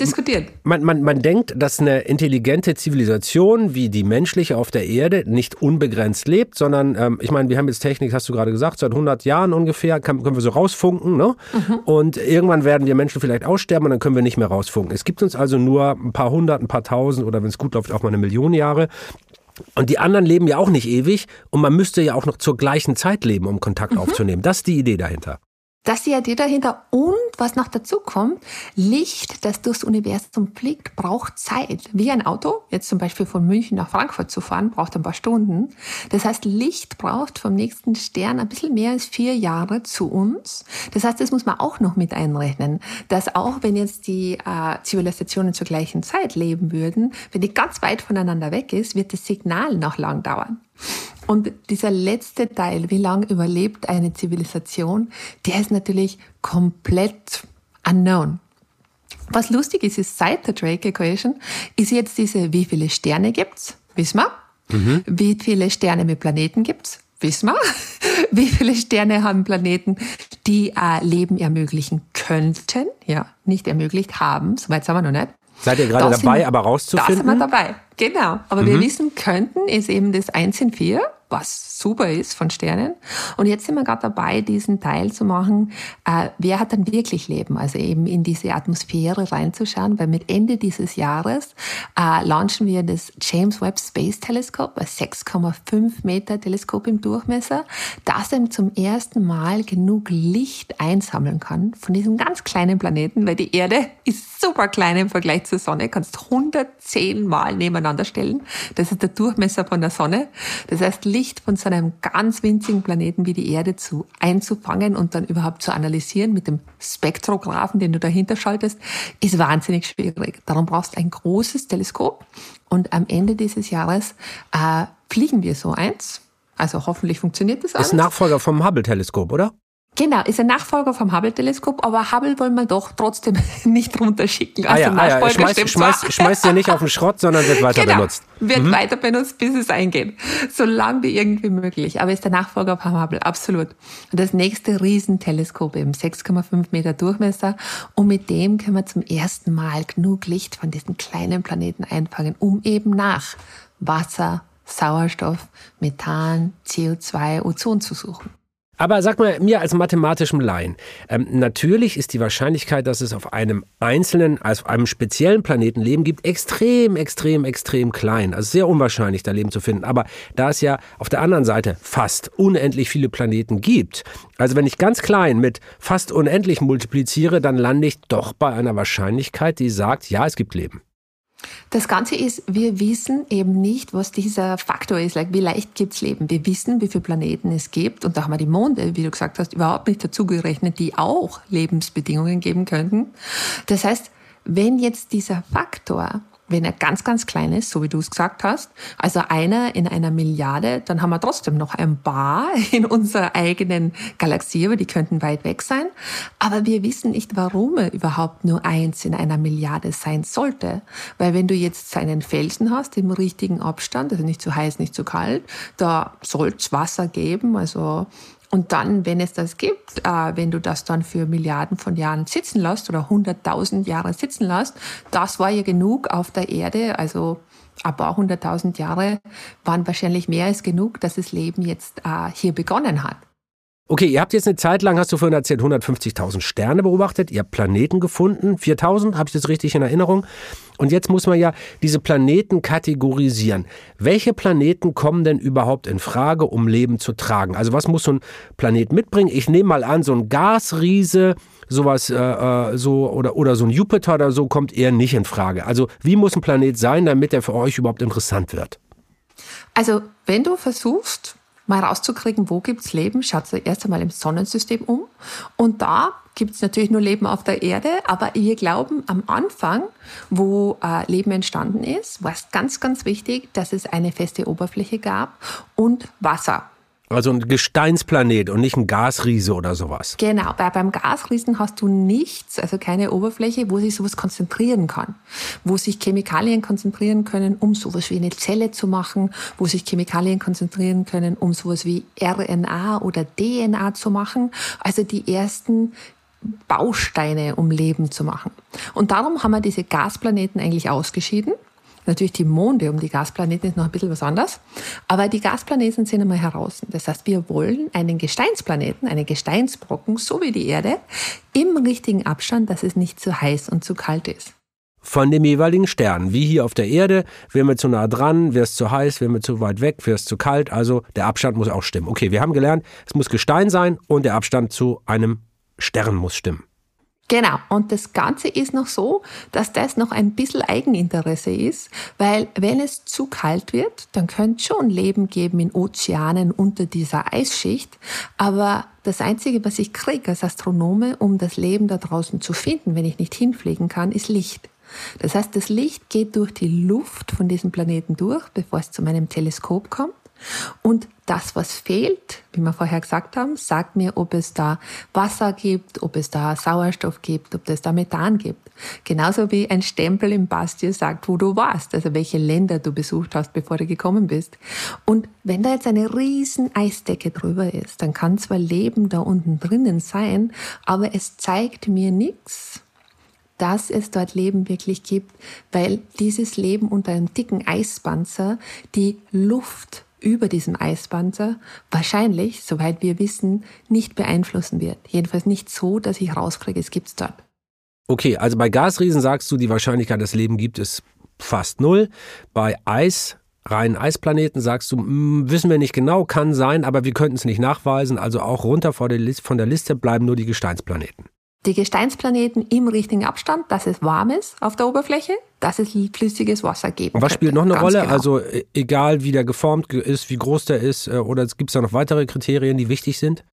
Man, man, man denkt, dass eine intelligente Zivilisation wie die menschliche auf der Erde nicht unbegrenzt lebt, sondern ähm, ich meine, wir haben jetzt Technik, hast du gerade gesagt, seit 100 Jahren ungefähr kann, können wir so rausfunken, ne? Mhm. Und irgendwann werden wir Menschen vielleicht aussterben und dann können wir nicht mehr rausfunken. Es gibt uns also nur ein paar hundert, ein paar tausend oder wenn es gut läuft auch mal eine Million Jahre. Und die anderen leben ja auch nicht ewig und man müsste ja auch noch zur gleichen Zeit leben, um Kontakt mhm. aufzunehmen. Das ist die Idee dahinter. Das ist die Idee dahinter. Und was noch dazu kommt, Licht, das durchs Universum fliegt, braucht Zeit. Wie ein Auto, jetzt zum Beispiel von München nach Frankfurt zu fahren, braucht ein paar Stunden. Das heißt, Licht braucht vom nächsten Stern ein bisschen mehr als vier Jahre zu uns. Das heißt, das muss man auch noch mit einrechnen, dass auch wenn jetzt die äh, Zivilisationen zur gleichen Zeit leben würden, wenn die ganz weit voneinander weg ist, wird das Signal noch lang dauern. Und dieser letzte Teil, wie lange überlebt eine Zivilisation, der ist natürlich komplett unknown. Was lustig ist, ist seit der Drake Equation, ist jetzt diese, wie viele Sterne gibt's? Wissen wir. Mhm. Wie viele Sterne mit Planeten gibt's? Wissen wir. Wie viele Sterne haben Planeten, die äh, Leben ermöglichen könnten? Ja, nicht ermöglicht haben. Soweit sind wir noch nicht. Seid ihr gerade dabei, sind, aber rauszufinden? Da sind wir dabei, genau. Aber mhm. wir wissen könnten, ist eben das 1 in 4 was super ist von Sternen. Und jetzt sind wir gerade dabei, diesen Teil zu machen, äh, wer hat dann wirklich Leben? Also eben in diese Atmosphäre reinzuschauen, weil mit Ende dieses Jahres äh, launchen wir das James Webb Space Telescope, ein 6,5 Meter Teleskop im Durchmesser, das eben zum ersten Mal genug Licht einsammeln kann von diesem ganz kleinen Planeten, weil die Erde ist super klein im Vergleich zur Sonne, kannst 110 Mal nebeneinander stellen. Das ist der Durchmesser von der Sonne. Das heißt, Licht von so einem ganz winzigen Planeten wie die Erde zu einzufangen und dann überhaupt zu analysieren mit dem Spektrographen, den du dahinter schaltest, ist wahnsinnig schwierig. Darum brauchst du ein großes Teleskop und am Ende dieses Jahres äh, fliegen wir so eins. Also hoffentlich funktioniert das alles. Ist Nachfolger vom Hubble-Teleskop, oder? Genau, ist ein Nachfolger vom Hubble-Teleskop, aber Hubble wollen wir doch trotzdem nicht runterschicken. Also ah ja, ah ja. Schmeißt, schmeißt, schmeißt ja nicht auf den Schrott, sondern wird weiter genau, benutzt. Wird mhm. weiter benutzt, bis es eingeht. Solange wie irgendwie möglich. Aber ist der Nachfolger vom Hubble, absolut. Und das nächste Riesenteleskop eben, 6,5 Meter Durchmesser. Und mit dem können wir zum ersten Mal genug Licht von diesen kleinen Planeten einfangen, um eben nach Wasser, Sauerstoff, Methan, CO2, Ozon zu suchen. Aber sag mal, mir als mathematischem Laien, ähm, natürlich ist die Wahrscheinlichkeit, dass es auf einem einzelnen, also auf einem speziellen Planeten Leben gibt, extrem, extrem, extrem klein. Also sehr unwahrscheinlich, da Leben zu finden. Aber da es ja auf der anderen Seite fast unendlich viele Planeten gibt, also wenn ich ganz klein mit fast unendlich multipliziere, dann lande ich doch bei einer Wahrscheinlichkeit, die sagt, ja, es gibt Leben. Das Ganze ist, wir wissen eben nicht, was dieser Faktor ist. Like, wie leicht gibt's Leben? Wir wissen, wie viele Planeten es gibt. Und da haben wir die Monde, wie du gesagt hast, überhaupt nicht dazugerechnet, die auch Lebensbedingungen geben könnten. Das heißt, wenn jetzt dieser Faktor wenn er ganz, ganz klein ist, so wie du es gesagt hast, also einer in einer Milliarde, dann haben wir trotzdem noch ein paar in unserer eigenen Galaxie, aber die könnten weit weg sein. Aber wir wissen nicht, warum er überhaupt nur eins in einer Milliarde sein sollte. Weil wenn du jetzt einen Felsen hast im richtigen Abstand, also nicht zu heiß, nicht zu kalt, da soll es Wasser geben, also und dann, wenn es das gibt, äh, wenn du das dann für Milliarden von Jahren sitzen lässt oder hunderttausend Jahre sitzen lässt, das war ja genug auf der Erde, also ein paar hunderttausend Jahre waren wahrscheinlich mehr als genug, dass das Leben jetzt äh, hier begonnen hat. Okay, ihr habt jetzt eine Zeit lang, hast du vorhin erzählt, 150.000 Sterne beobachtet, ihr habt Planeten gefunden, 4.000, habe ich das richtig in Erinnerung? Und jetzt muss man ja diese Planeten kategorisieren. Welche Planeten kommen denn überhaupt in Frage, um Leben zu tragen? Also was muss so ein Planet mitbringen? Ich nehme mal an, so ein Gasriese, sowas, äh, äh, so oder, oder so ein Jupiter oder so kommt eher nicht in Frage. Also wie muss ein Planet sein, damit er für euch überhaupt interessant wird? Also wenn du versuchst, mal rauszukriegen, wo gibt's Leben, schaut sich erst einmal im Sonnensystem um. Und da gibt's natürlich nur Leben auf der Erde, aber wir glauben am Anfang, wo äh, Leben entstanden ist, war es ganz, ganz wichtig, dass es eine feste Oberfläche gab und Wasser. Also ein Gesteinsplanet und nicht ein Gasriese oder sowas. Genau, weil beim Gasriesen hast du nichts, also keine Oberfläche, wo sich sowas konzentrieren kann. Wo sich Chemikalien konzentrieren können, um sowas wie eine Zelle zu machen, wo sich Chemikalien konzentrieren können, um sowas wie RNA oder DNA zu machen. Also die ersten Bausteine, um Leben zu machen. Und darum haben wir diese Gasplaneten eigentlich ausgeschieden. Natürlich die Monde um die Gasplaneten ist noch ein bisschen was anderes. Aber die Gasplaneten sind einmal heraus. Das heißt, wir wollen einen Gesteinsplaneten, einen Gesteinsbrocken, so wie die Erde, im richtigen Abstand, dass es nicht zu heiß und zu kalt ist. Von dem jeweiligen Stern. Wie hier auf der Erde, wären wir zu nah dran, wäre es zu heiß, wären wir zu weit weg, wäre es zu kalt. Also der Abstand muss auch stimmen. Okay, wir haben gelernt, es muss Gestein sein und der Abstand zu einem Stern muss stimmen. Genau. Und das Ganze ist noch so, dass das noch ein bisschen Eigeninteresse ist, weil wenn es zu kalt wird, dann könnte schon Leben geben in Ozeanen unter dieser Eisschicht. Aber das Einzige, was ich kriege als Astronome, um das Leben da draußen zu finden, wenn ich nicht hinfliegen kann, ist Licht. Das heißt, das Licht geht durch die Luft von diesem Planeten durch, bevor es zu meinem Teleskop kommt. Und das, was fehlt, wie wir vorher gesagt haben, sagt mir, ob es da Wasser gibt, ob es da Sauerstoff gibt, ob es da Methan gibt. Genauso wie ein Stempel im Pass dir sagt, wo du warst, also welche Länder du besucht hast, bevor du gekommen bist. Und wenn da jetzt eine riesen Eisdecke drüber ist, dann kann zwar Leben da unten drinnen sein, aber es zeigt mir nichts, dass es dort Leben wirklich gibt, weil dieses Leben unter einem dicken Eispanzer die Luft über diesem Eispanzer wahrscheinlich, soweit wir wissen, nicht beeinflussen wird. Jedenfalls nicht so, dass ich rauskriege, es gibt's dort. Okay, also bei Gasriesen sagst du, die Wahrscheinlichkeit, dass Leben gibt, ist fast null. Bei Eis, reinen Eisplaneten sagst du, mh, hm, wissen wir nicht genau, kann sein, aber wir könnten es nicht nachweisen. Also auch runter von der Liste bleiben nur die Gesteinsplaneten die Gesteinsplaneten im richtigen Abstand, dass es warm ist auf der Oberfläche, dass es flüssiges Wasser gibt. Und was spielt noch eine Rolle? Genau. Also e, egal, wie der geformt ist, wie groß der ist, äh, oder gibt es da noch weitere Kriterien, die wichtig sind?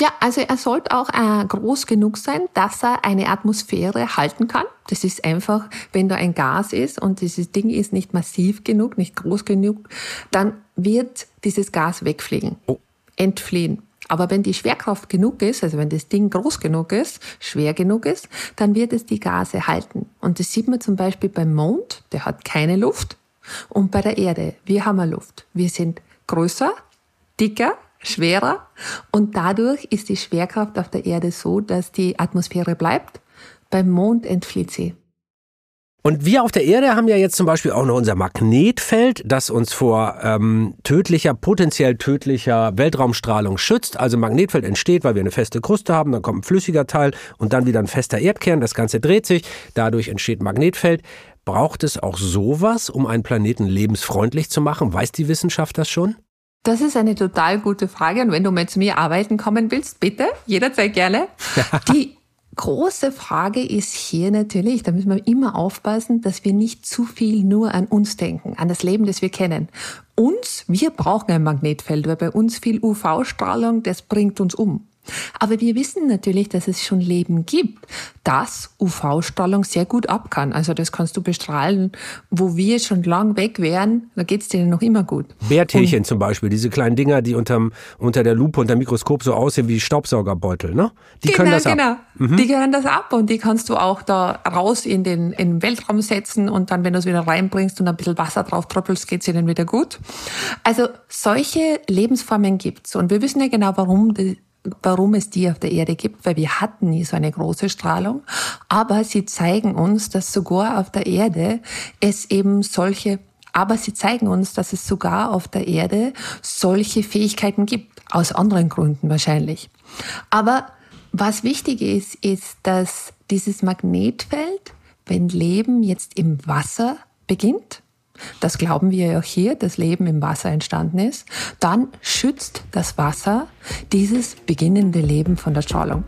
Ja, also er sollte auch äh, groß genug sein, dass er eine Atmosphäre halten kann. Das ist einfach, wenn da ein Gas ist und dieses Ding ist nicht massiv genug, nicht groß genug, dann wird dieses Gas wegfliegen, oh. entfliehen. Aber wenn die Schwerkraft genug ist, also wenn das Ding groß genug ist, schwer genug ist, dann wird es die Gase halten. Und das sieht man zum Beispiel beim Mond, der hat keine Luft. Und bei der Erde, wir haben Luft. Wir sind größer, dicker, schwerer und dadurch ist die Schwerkraft auf der Erde so, dass die Atmosphäre bleibt. Beim Mond entflieht sie. Und wir auf der Erde haben ja jetzt zum Beispiel auch noch unser Magnetfeld, das uns vor ähm, tödlicher, potenziell tödlicher Weltraumstrahlung schützt. Also Magnetfeld entsteht, weil wir eine feste Kruste haben, dann kommt ein flüssiger Teil und dann wieder ein fester Erdkern. Das Ganze dreht sich, dadurch entsteht Magnetfeld. Braucht es auch sowas, um einen Planeten lebensfreundlich zu machen? Weiß die Wissenschaft das schon? Das ist eine total gute Frage. Und wenn du mal zu mir arbeiten kommen willst, bitte, jederzeit gerne. Die große Frage ist hier natürlich, da müssen wir immer aufpassen, dass wir nicht zu viel nur an uns denken, an das Leben, das wir kennen. Uns, wir brauchen ein Magnetfeld, weil bei uns viel UV-Strahlung, das bringt uns um. Aber wir wissen natürlich, dass es schon Leben gibt, das UV-Strahlung sehr gut ab kann. Also das kannst du bestrahlen, wo wir schon lang weg wären, da geht's denen noch immer gut. Bärtierchen Und, zum Beispiel, diese kleinen Dinger, die unterm, unter der Lupe, unter dem Mikroskop so aussehen wie Staubsaugerbeutel, ne? Die genau, können das genau. ab. Mhm. Die können das ab und die kannst du auch da raus in den, in den Weltraum setzen und dann, wenn du es wieder reinbringst und ein bisschen Wasser drauf tröppelst, geht's ihnen wieder gut. Also solche Lebensformen gibt's und wir wissen ja genau, warum die warum es die auf der Erde gibt, weil wir hatten nie so eine große Strahlung. Aber sie zeigen uns, dass sogar auf der Erde es eben solche, aber sie zeigen uns, dass es sogar auf der Erde solche Fähigkeiten gibt. Aus anderen Gründen wahrscheinlich. Aber was wichtig ist, ist, dass dieses Magnetfeld, wenn Leben jetzt im Wasser beginnt, das glauben wir ja auch hier, dass Leben im Wasser entstanden ist, dann schützt das Wasser dieses beginnende Leben von der Strahlung.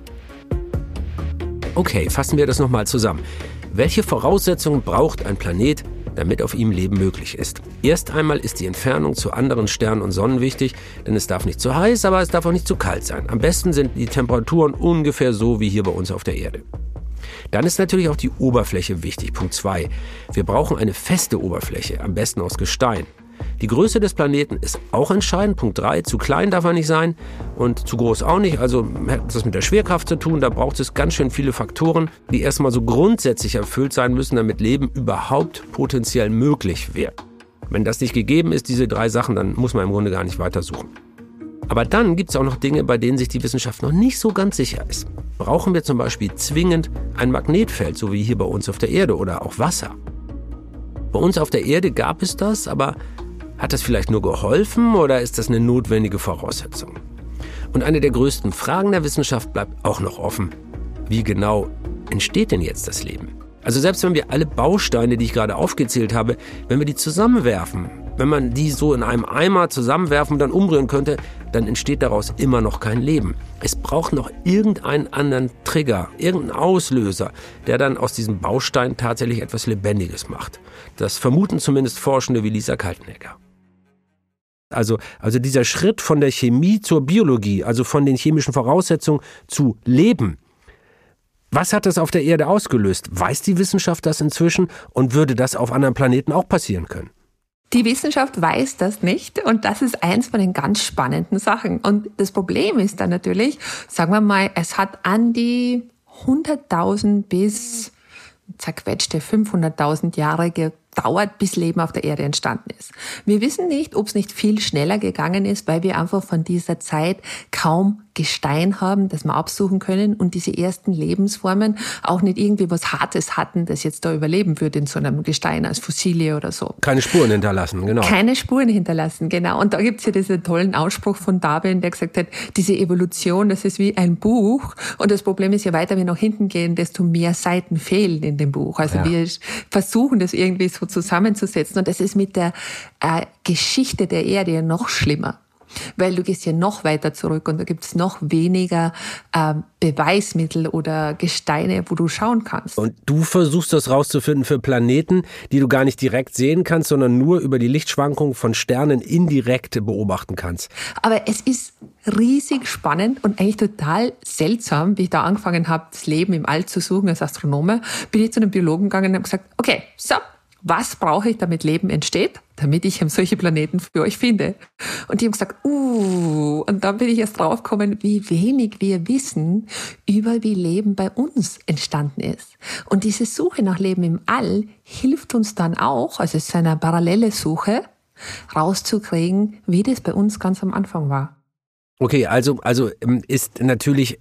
Okay, fassen wir das nochmal zusammen. Welche Voraussetzungen braucht ein Planet, damit auf ihm Leben möglich ist. Erst einmal ist die Entfernung zu anderen Sternen und Sonnen wichtig, denn es darf nicht zu heiß, aber es darf auch nicht zu kalt sein. Am besten sind die Temperaturen ungefähr so wie hier bei uns auf der Erde. Dann ist natürlich auch die Oberfläche wichtig. Punkt 2. Wir brauchen eine feste Oberfläche, am besten aus Gestein. Die Größe des Planeten ist auch entscheidend. Punkt 3. Zu klein darf er nicht sein und zu groß auch nicht. Also hat das mit der Schwerkraft zu tun. Da braucht es ganz schön viele Faktoren, die erstmal so grundsätzlich erfüllt sein müssen, damit Leben überhaupt potenziell möglich wird. Wenn das nicht gegeben ist, diese drei Sachen, dann muss man im Grunde gar nicht weiter suchen. Aber dann gibt es auch noch Dinge, bei denen sich die Wissenschaft noch nicht so ganz sicher ist. Brauchen wir zum Beispiel zwingend ein Magnetfeld, so wie hier bei uns auf der Erde oder auch Wasser? Bei uns auf der Erde gab es das, aber hat das vielleicht nur geholfen oder ist das eine notwendige Voraussetzung? Und eine der größten Fragen der Wissenschaft bleibt auch noch offen. Wie genau entsteht denn jetzt das Leben? Also selbst wenn wir alle Bausteine, die ich gerade aufgezählt habe, wenn wir die zusammenwerfen, wenn man die so in einem Eimer zusammenwerfen und dann umrühren könnte, dann entsteht daraus immer noch kein Leben. Es braucht noch irgendeinen anderen Trigger, irgendeinen Auslöser, der dann aus diesem Baustein tatsächlich etwas Lebendiges macht. Das vermuten zumindest Forschende wie Lisa Kaltenegger. Also, also dieser Schritt von der Chemie zur Biologie, also von den chemischen Voraussetzungen zu Leben. Was hat das auf der Erde ausgelöst? Weiß die Wissenschaft das inzwischen und würde das auf anderen Planeten auch passieren können? Die Wissenschaft weiß das nicht und das ist eins von den ganz spannenden Sachen. Und das Problem ist dann natürlich, sagen wir mal, es hat an die 100.000 bis zerquetschte 500.000 Jahre dauert, bis Leben auf der Erde entstanden ist. Wir wissen nicht, ob es nicht viel schneller gegangen ist, weil wir einfach von dieser Zeit kaum Gestein haben, das wir absuchen können und diese ersten Lebensformen auch nicht irgendwie was Hartes hatten, das jetzt da überleben würde in so einem Gestein als Fossilie oder so. Keine Spuren hinterlassen, genau. Keine Spuren hinterlassen, genau. Und da gibt's ja diesen tollen Ausspruch von Darwin, der gesagt hat, diese Evolution, das ist wie ein Buch und das Problem ist, je weiter wir nach hinten gehen, desto mehr Seiten fehlen in dem Buch. Also ja. wir versuchen das irgendwie so zusammenzusetzen und das ist mit der äh, Geschichte der Erde noch schlimmer weil du gehst ja noch weiter zurück und da gibt es noch weniger äh, Beweismittel oder Gesteine, wo du schauen kannst. Und du versuchst das rauszufinden für Planeten, die du gar nicht direkt sehen kannst, sondern nur über die Lichtschwankung von Sternen indirekt beobachten kannst. Aber es ist riesig spannend und eigentlich total seltsam, wie ich da angefangen habe, das Leben im All zu suchen als Astronome, bin ich zu einem Biologen gegangen und habe gesagt, okay, so, was brauche ich, damit Leben entsteht, damit ich solche Planeten für euch finde. Und die haben gesagt, uh, und dann bin ich erst draufgekommen, wie wenig wir wissen über wie Leben bei uns entstanden ist. Und diese Suche nach Leben im All hilft uns dann auch, also es ist eine parallele Suche, rauszukriegen, wie das bei uns ganz am Anfang war. Okay, also, also ähm, ist natürlich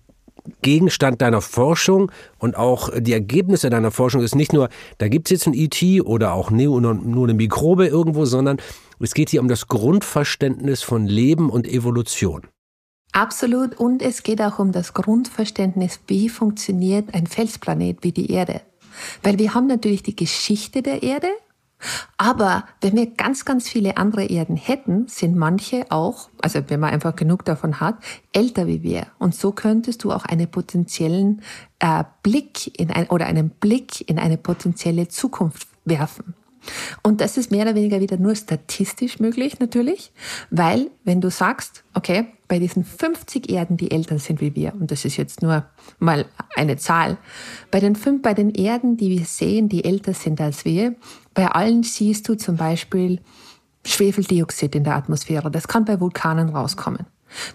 Gegenstand deiner Forschung und auch die Ergebnisse deiner Forschung ist nicht nur, da gibt es jetzt ein ET oder auch nur, eine Mikrobe irgendwo, sondern es geht hier um das Grundverständnis von Leben und Evolution. Absolut. Und es geht auch um das Grundverständnis, wie funktioniert ein Felsplanet wie die Erde. Weil wir haben natürlich die Geschichte der Erde, aber wenn wir ganz, ganz viele andere Erden hätten, sind manche auch, also wenn man einfach genug davon hat, älter wie wir. Und so könntest du auch einen potenziellen äh, Blick in ein, oder einen Blick in eine potenzielle Zukunft werfen. Und das ist mehr oder weniger wieder nur statistisch möglich natürlich, weil wenn du sagst, okay, bei diesen 50 Erden, die älter sind wie wir, und das ist jetzt nur mal eine Zahl, bei den fünf, bei den Erden, die wir sehen, die älter sind als wir, bei allen siehst du zum Beispiel Schwefeldioxid in der Atmosphäre. Das kann bei Vulkanen rauskommen.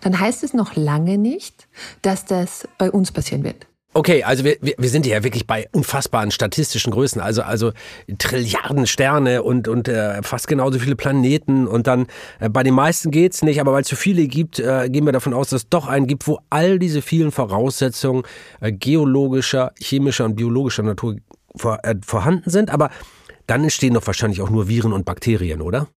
Dann heißt es noch lange nicht, dass das bei uns passieren wird. Okay, also wir, wir, wir sind ja wirklich bei unfassbaren statistischen Größen, also also Trilliarden Sterne und und äh, fast genauso viele Planeten. Und dann äh, bei den meisten geht's nicht, aber weil es so viele gibt, äh, gehen wir davon aus, dass es doch einen gibt, wo all diese vielen Voraussetzungen äh, geologischer, chemischer und biologischer Natur vor, äh, vorhanden sind, aber dann entstehen doch wahrscheinlich auch nur Viren und Bakterien, oder?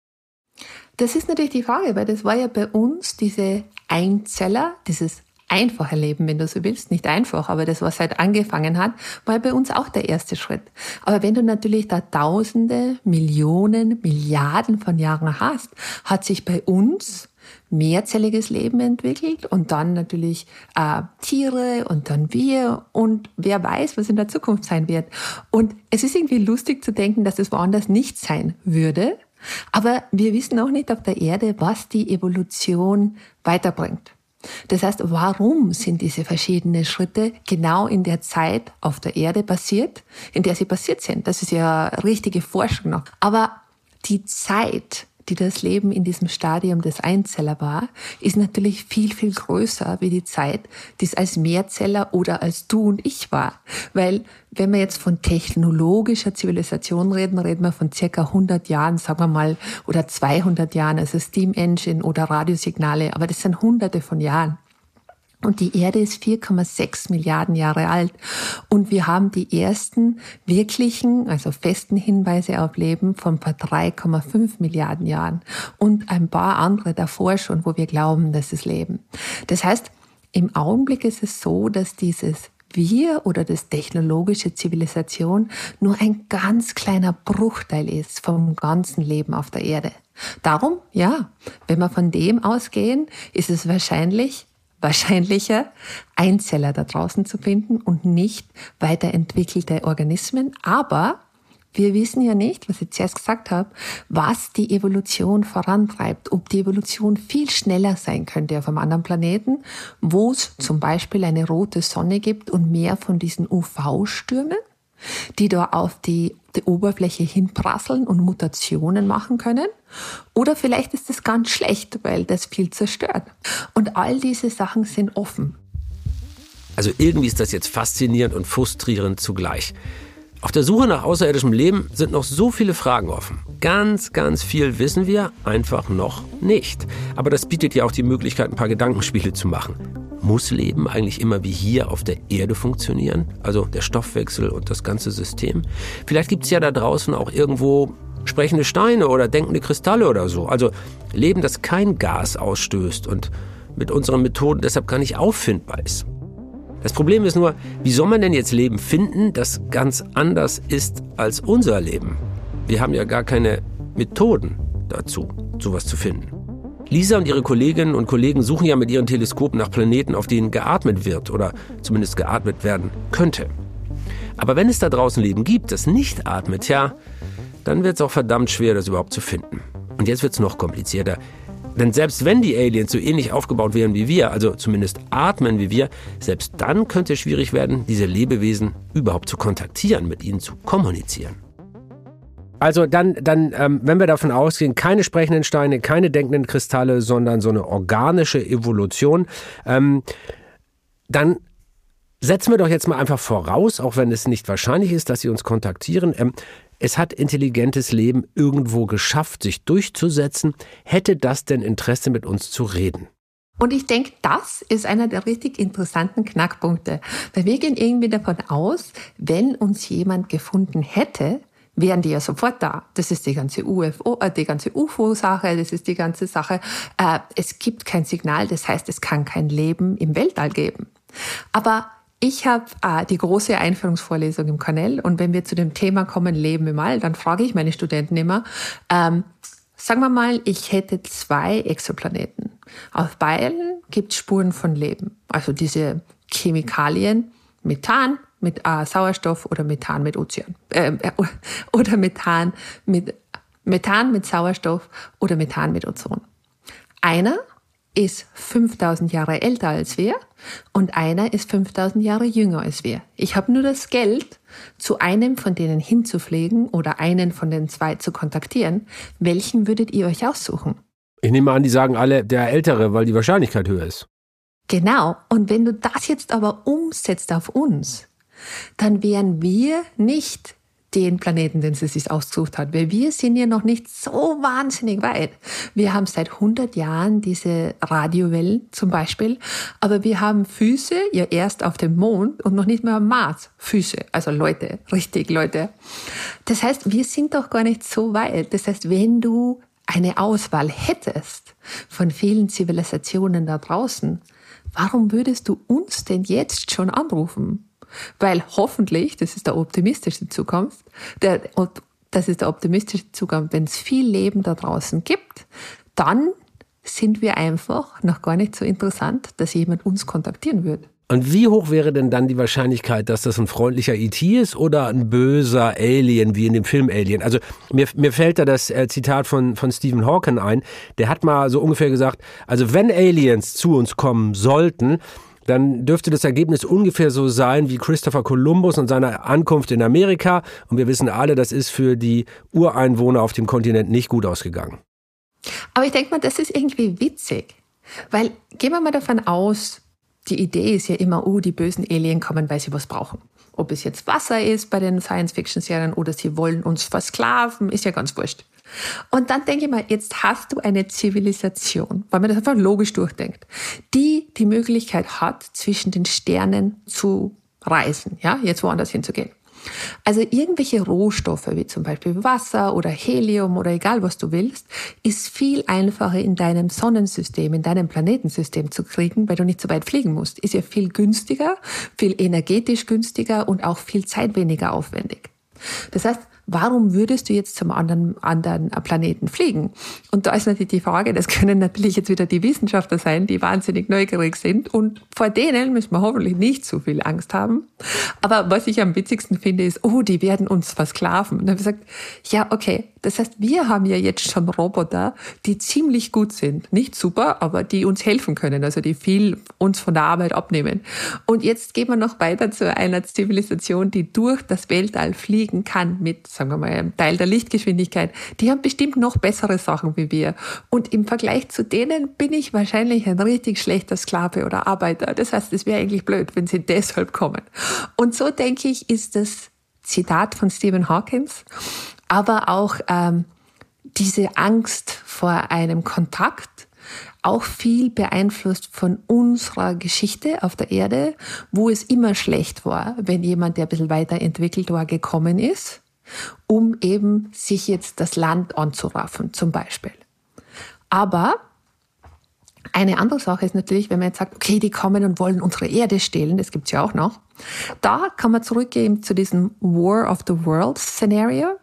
Das ist natürlich die Frage, weil das war ja bei uns diese Einzeller, dieses einfache Leben, wenn du so willst. Nicht einfach, aber das, was halt angefangen hat, war bei uns auch der erste Schritt. Aber wenn du natürlich da Tausende, Millionen, Milliarden von Jahren hast, hat sich bei uns mehrzelliges Leben entwickelt und dann natürlich äh, Tiere und dann wir und wer weiß, was in der Zukunft sein wird. Und es ist irgendwie lustig zu denken, dass es woanders nicht sein würde, aber wir wissen auch nicht auf der Erde, was die Evolution weiterbringt. Das heißt, warum sind diese verschiedenen Schritte genau in der Zeit auf der Erde passiert, in der sie passiert sind? Das ist ja richtige Forschung noch. Aber die Zeit, die das Leben in diesem Stadium des Einzeller war, ist natürlich viel, viel größer wie die Zeit, die es als Mehrzeller oder als du und ich war. Weil wenn wir jetzt von technologischer Zivilisation reden, reden wir von circa 100 Jahren, sagen wir mal, oder 200 Jahren, also Steam Engine oder Radiosignale, aber das sind hunderte von Jahren. Und die Erde ist 4,6 Milliarden Jahre alt. Und wir haben die ersten wirklichen, also festen Hinweise auf Leben von vor 3,5 Milliarden Jahren. Und ein paar andere davor schon, wo wir glauben, dass es Leben. Das heißt, im Augenblick ist es so, dass dieses wir oder das technologische Zivilisation nur ein ganz kleiner Bruchteil ist vom ganzen Leben auf der Erde. Darum, ja, wenn wir von dem ausgehen, ist es wahrscheinlich wahrscheinlicher, Einzeller da draußen zu finden und nicht weiterentwickelte Organismen. Aber wir wissen ja nicht, was ich zuerst gesagt habe, was die Evolution vorantreibt. Ob die Evolution viel schneller sein könnte auf einem anderen Planeten, wo es zum Beispiel eine rote Sonne gibt und mehr von diesen UV-Stürmen die da auf die, die Oberfläche hinprasseln und Mutationen machen können. Oder vielleicht ist es ganz schlecht, weil das viel zerstört. Und all diese Sachen sind offen. Also irgendwie ist das jetzt faszinierend und frustrierend zugleich. Auf der Suche nach außerirdischem Leben sind noch so viele Fragen offen. Ganz, ganz viel wissen wir einfach noch nicht. Aber das bietet ja auch die Möglichkeit, ein paar Gedankenspiele zu machen. Muss Leben eigentlich immer wie hier auf der Erde funktionieren? Also der Stoffwechsel und das ganze System? Vielleicht gibt es ja da draußen auch irgendwo sprechende Steine oder denkende Kristalle oder so. Also Leben, das kein Gas ausstößt und mit unseren Methoden deshalb gar nicht auffindbar ist. Das Problem ist nur, wie soll man denn jetzt Leben finden, das ganz anders ist als unser Leben? Wir haben ja gar keine Methoden dazu, sowas zu finden. Lisa und ihre Kolleginnen und Kollegen suchen ja mit ihren Teleskopen nach Planeten, auf denen geatmet wird oder zumindest geatmet werden könnte. Aber wenn es da draußen Leben gibt, das nicht atmet, ja, dann wird es auch verdammt schwer, das überhaupt zu finden. Und jetzt wird es noch komplizierter. Denn selbst wenn die Aliens so ähnlich aufgebaut wären wie wir, also zumindest atmen wie wir, selbst dann könnte es schwierig werden, diese Lebewesen überhaupt zu kontaktieren, mit ihnen zu kommunizieren. Also dann, dann ähm, wenn wir davon ausgehen, keine sprechenden Steine, keine denkenden Kristalle, sondern so eine organische Evolution, ähm, dann setzen wir doch jetzt mal einfach voraus, auch wenn es nicht wahrscheinlich ist, dass sie uns kontaktieren. Ähm, es hat intelligentes Leben irgendwo geschafft, sich durchzusetzen. Hätte das denn Interesse, mit uns zu reden? Und ich denke, das ist einer der richtig interessanten Knackpunkte. Weil wir gehen irgendwie davon aus, wenn uns jemand gefunden hätte, wären die ja sofort da. Das ist die ganze UFO, äh, die ganze UFO-Sache, das ist die ganze Sache. Äh, es gibt kein Signal, das heißt, es kann kein Leben im Weltall geben. Aber ich habe äh, die große Einführungsvorlesung im Cornell und wenn wir zu dem Thema kommen, Leben im All, dann frage ich meine Studenten immer, ähm, sagen wir mal, ich hätte zwei Exoplaneten. Auf beiden gibt es Spuren von Leben, also diese Chemikalien, Methan, mit äh, Sauerstoff oder Methan mit Ozean. Äh, oder Methan mit, Methan mit Sauerstoff oder Methan mit Ozon. Einer ist 5000 Jahre älter als wir und einer ist 5000 Jahre jünger als wir. Ich habe nur das Geld, zu einem von denen hinzupflegen oder einen von den zwei zu kontaktieren. Welchen würdet ihr euch aussuchen? Ich nehme an, die sagen alle der Ältere, weil die Wahrscheinlichkeit höher ist. Genau. Und wenn du das jetzt aber umsetzt auf uns, dann wären wir nicht den Planeten, den sie sich ausgesucht hat. Weil wir sind ja noch nicht so wahnsinnig weit. Wir haben seit 100 Jahren diese Radiowellen zum Beispiel, aber wir haben Füße ja erst auf dem Mond und noch nicht mehr am Mars. Füße, also Leute, richtig Leute. Das heißt, wir sind doch gar nicht so weit. Das heißt, wenn du eine Auswahl hättest von vielen Zivilisationen da draußen, warum würdest du uns denn jetzt schon anrufen? Weil hoffentlich, das ist der optimistische Zukunft, der, das ist der optimistische Zugang, wenn es viel Leben da draußen gibt, dann sind wir einfach noch gar nicht so interessant, dass jemand uns kontaktieren wird. Und wie hoch wäre denn dann die Wahrscheinlichkeit, dass das ein freundlicher ET ist oder ein böser Alien, wie in dem Film Alien? Also mir, mir fällt da das äh, Zitat von, von Stephen Hawking ein. Der hat mal so ungefähr gesagt, also wenn Aliens zu uns kommen sollten, dann dürfte das Ergebnis ungefähr so sein wie Christopher Columbus und seine Ankunft in Amerika. Und wir wissen alle, das ist für die Ureinwohner auf dem Kontinent nicht gut ausgegangen. Aber ich denke mal, das ist irgendwie witzig. Weil gehen wir mal davon aus, die Idee ist ja immer, oh, die bösen Alien kommen, weil sie was brauchen. Ob es jetzt Wasser ist bei den Science-Fiction-Serien oder sie wollen uns versklaven, ist ja ganz wurscht. Und dann denke ich mal, jetzt hast du eine Zivilisation, weil man das einfach logisch durchdenkt, die die Möglichkeit hat, zwischen den Sternen zu reisen, ja, jetzt woanders hinzugehen. Also irgendwelche Rohstoffe wie zum Beispiel Wasser oder Helium oder egal was du willst, ist viel einfacher in deinem Sonnensystem, in deinem Planetensystem zu kriegen, weil du nicht so weit fliegen musst. Ist ja viel günstiger, viel energetisch günstiger und auch viel Zeit weniger aufwendig. Das heißt, warum würdest du jetzt zum anderen, anderen Planeten fliegen? Und da ist natürlich die Frage, das können natürlich jetzt wieder die Wissenschaftler sein, die wahnsinnig neugierig sind und vor denen müssen wir hoffentlich nicht so viel Angst haben. Aber was ich am witzigsten finde, ist, oh, die werden uns versklaven. Und dann habe ich gesagt, ja, okay, das heißt, wir haben ja jetzt schon Roboter, die ziemlich gut sind. Nicht super, aber die uns helfen können, also die viel uns von der Arbeit abnehmen. Und jetzt gehen wir noch weiter zu einer Zivilisation, die durch das Weltall fliegen kann mit, sagen wir mal, Teil der Lichtgeschwindigkeit. Die haben bestimmt noch bessere Sachen wie wir. Und im Vergleich zu denen bin ich wahrscheinlich ein richtig schlechter Sklave oder Arbeiter. Das heißt, es wäre eigentlich blöd, wenn sie deshalb kommen. Und so denke ich, ist das Zitat von Stephen Hawkins aber auch ähm, diese Angst vor einem Kontakt, auch viel beeinflusst von unserer Geschichte auf der Erde, wo es immer schlecht war, wenn jemand, der ein bisschen weiterentwickelt war, gekommen ist, um eben sich jetzt das Land anzuraffen, zum Beispiel. Aber eine andere Sache ist natürlich, wenn man jetzt sagt, okay, die kommen und wollen unsere Erde stehlen, das gibt's ja auch noch. Da kann man zurückgehen zu diesem War of the Worlds Szenario.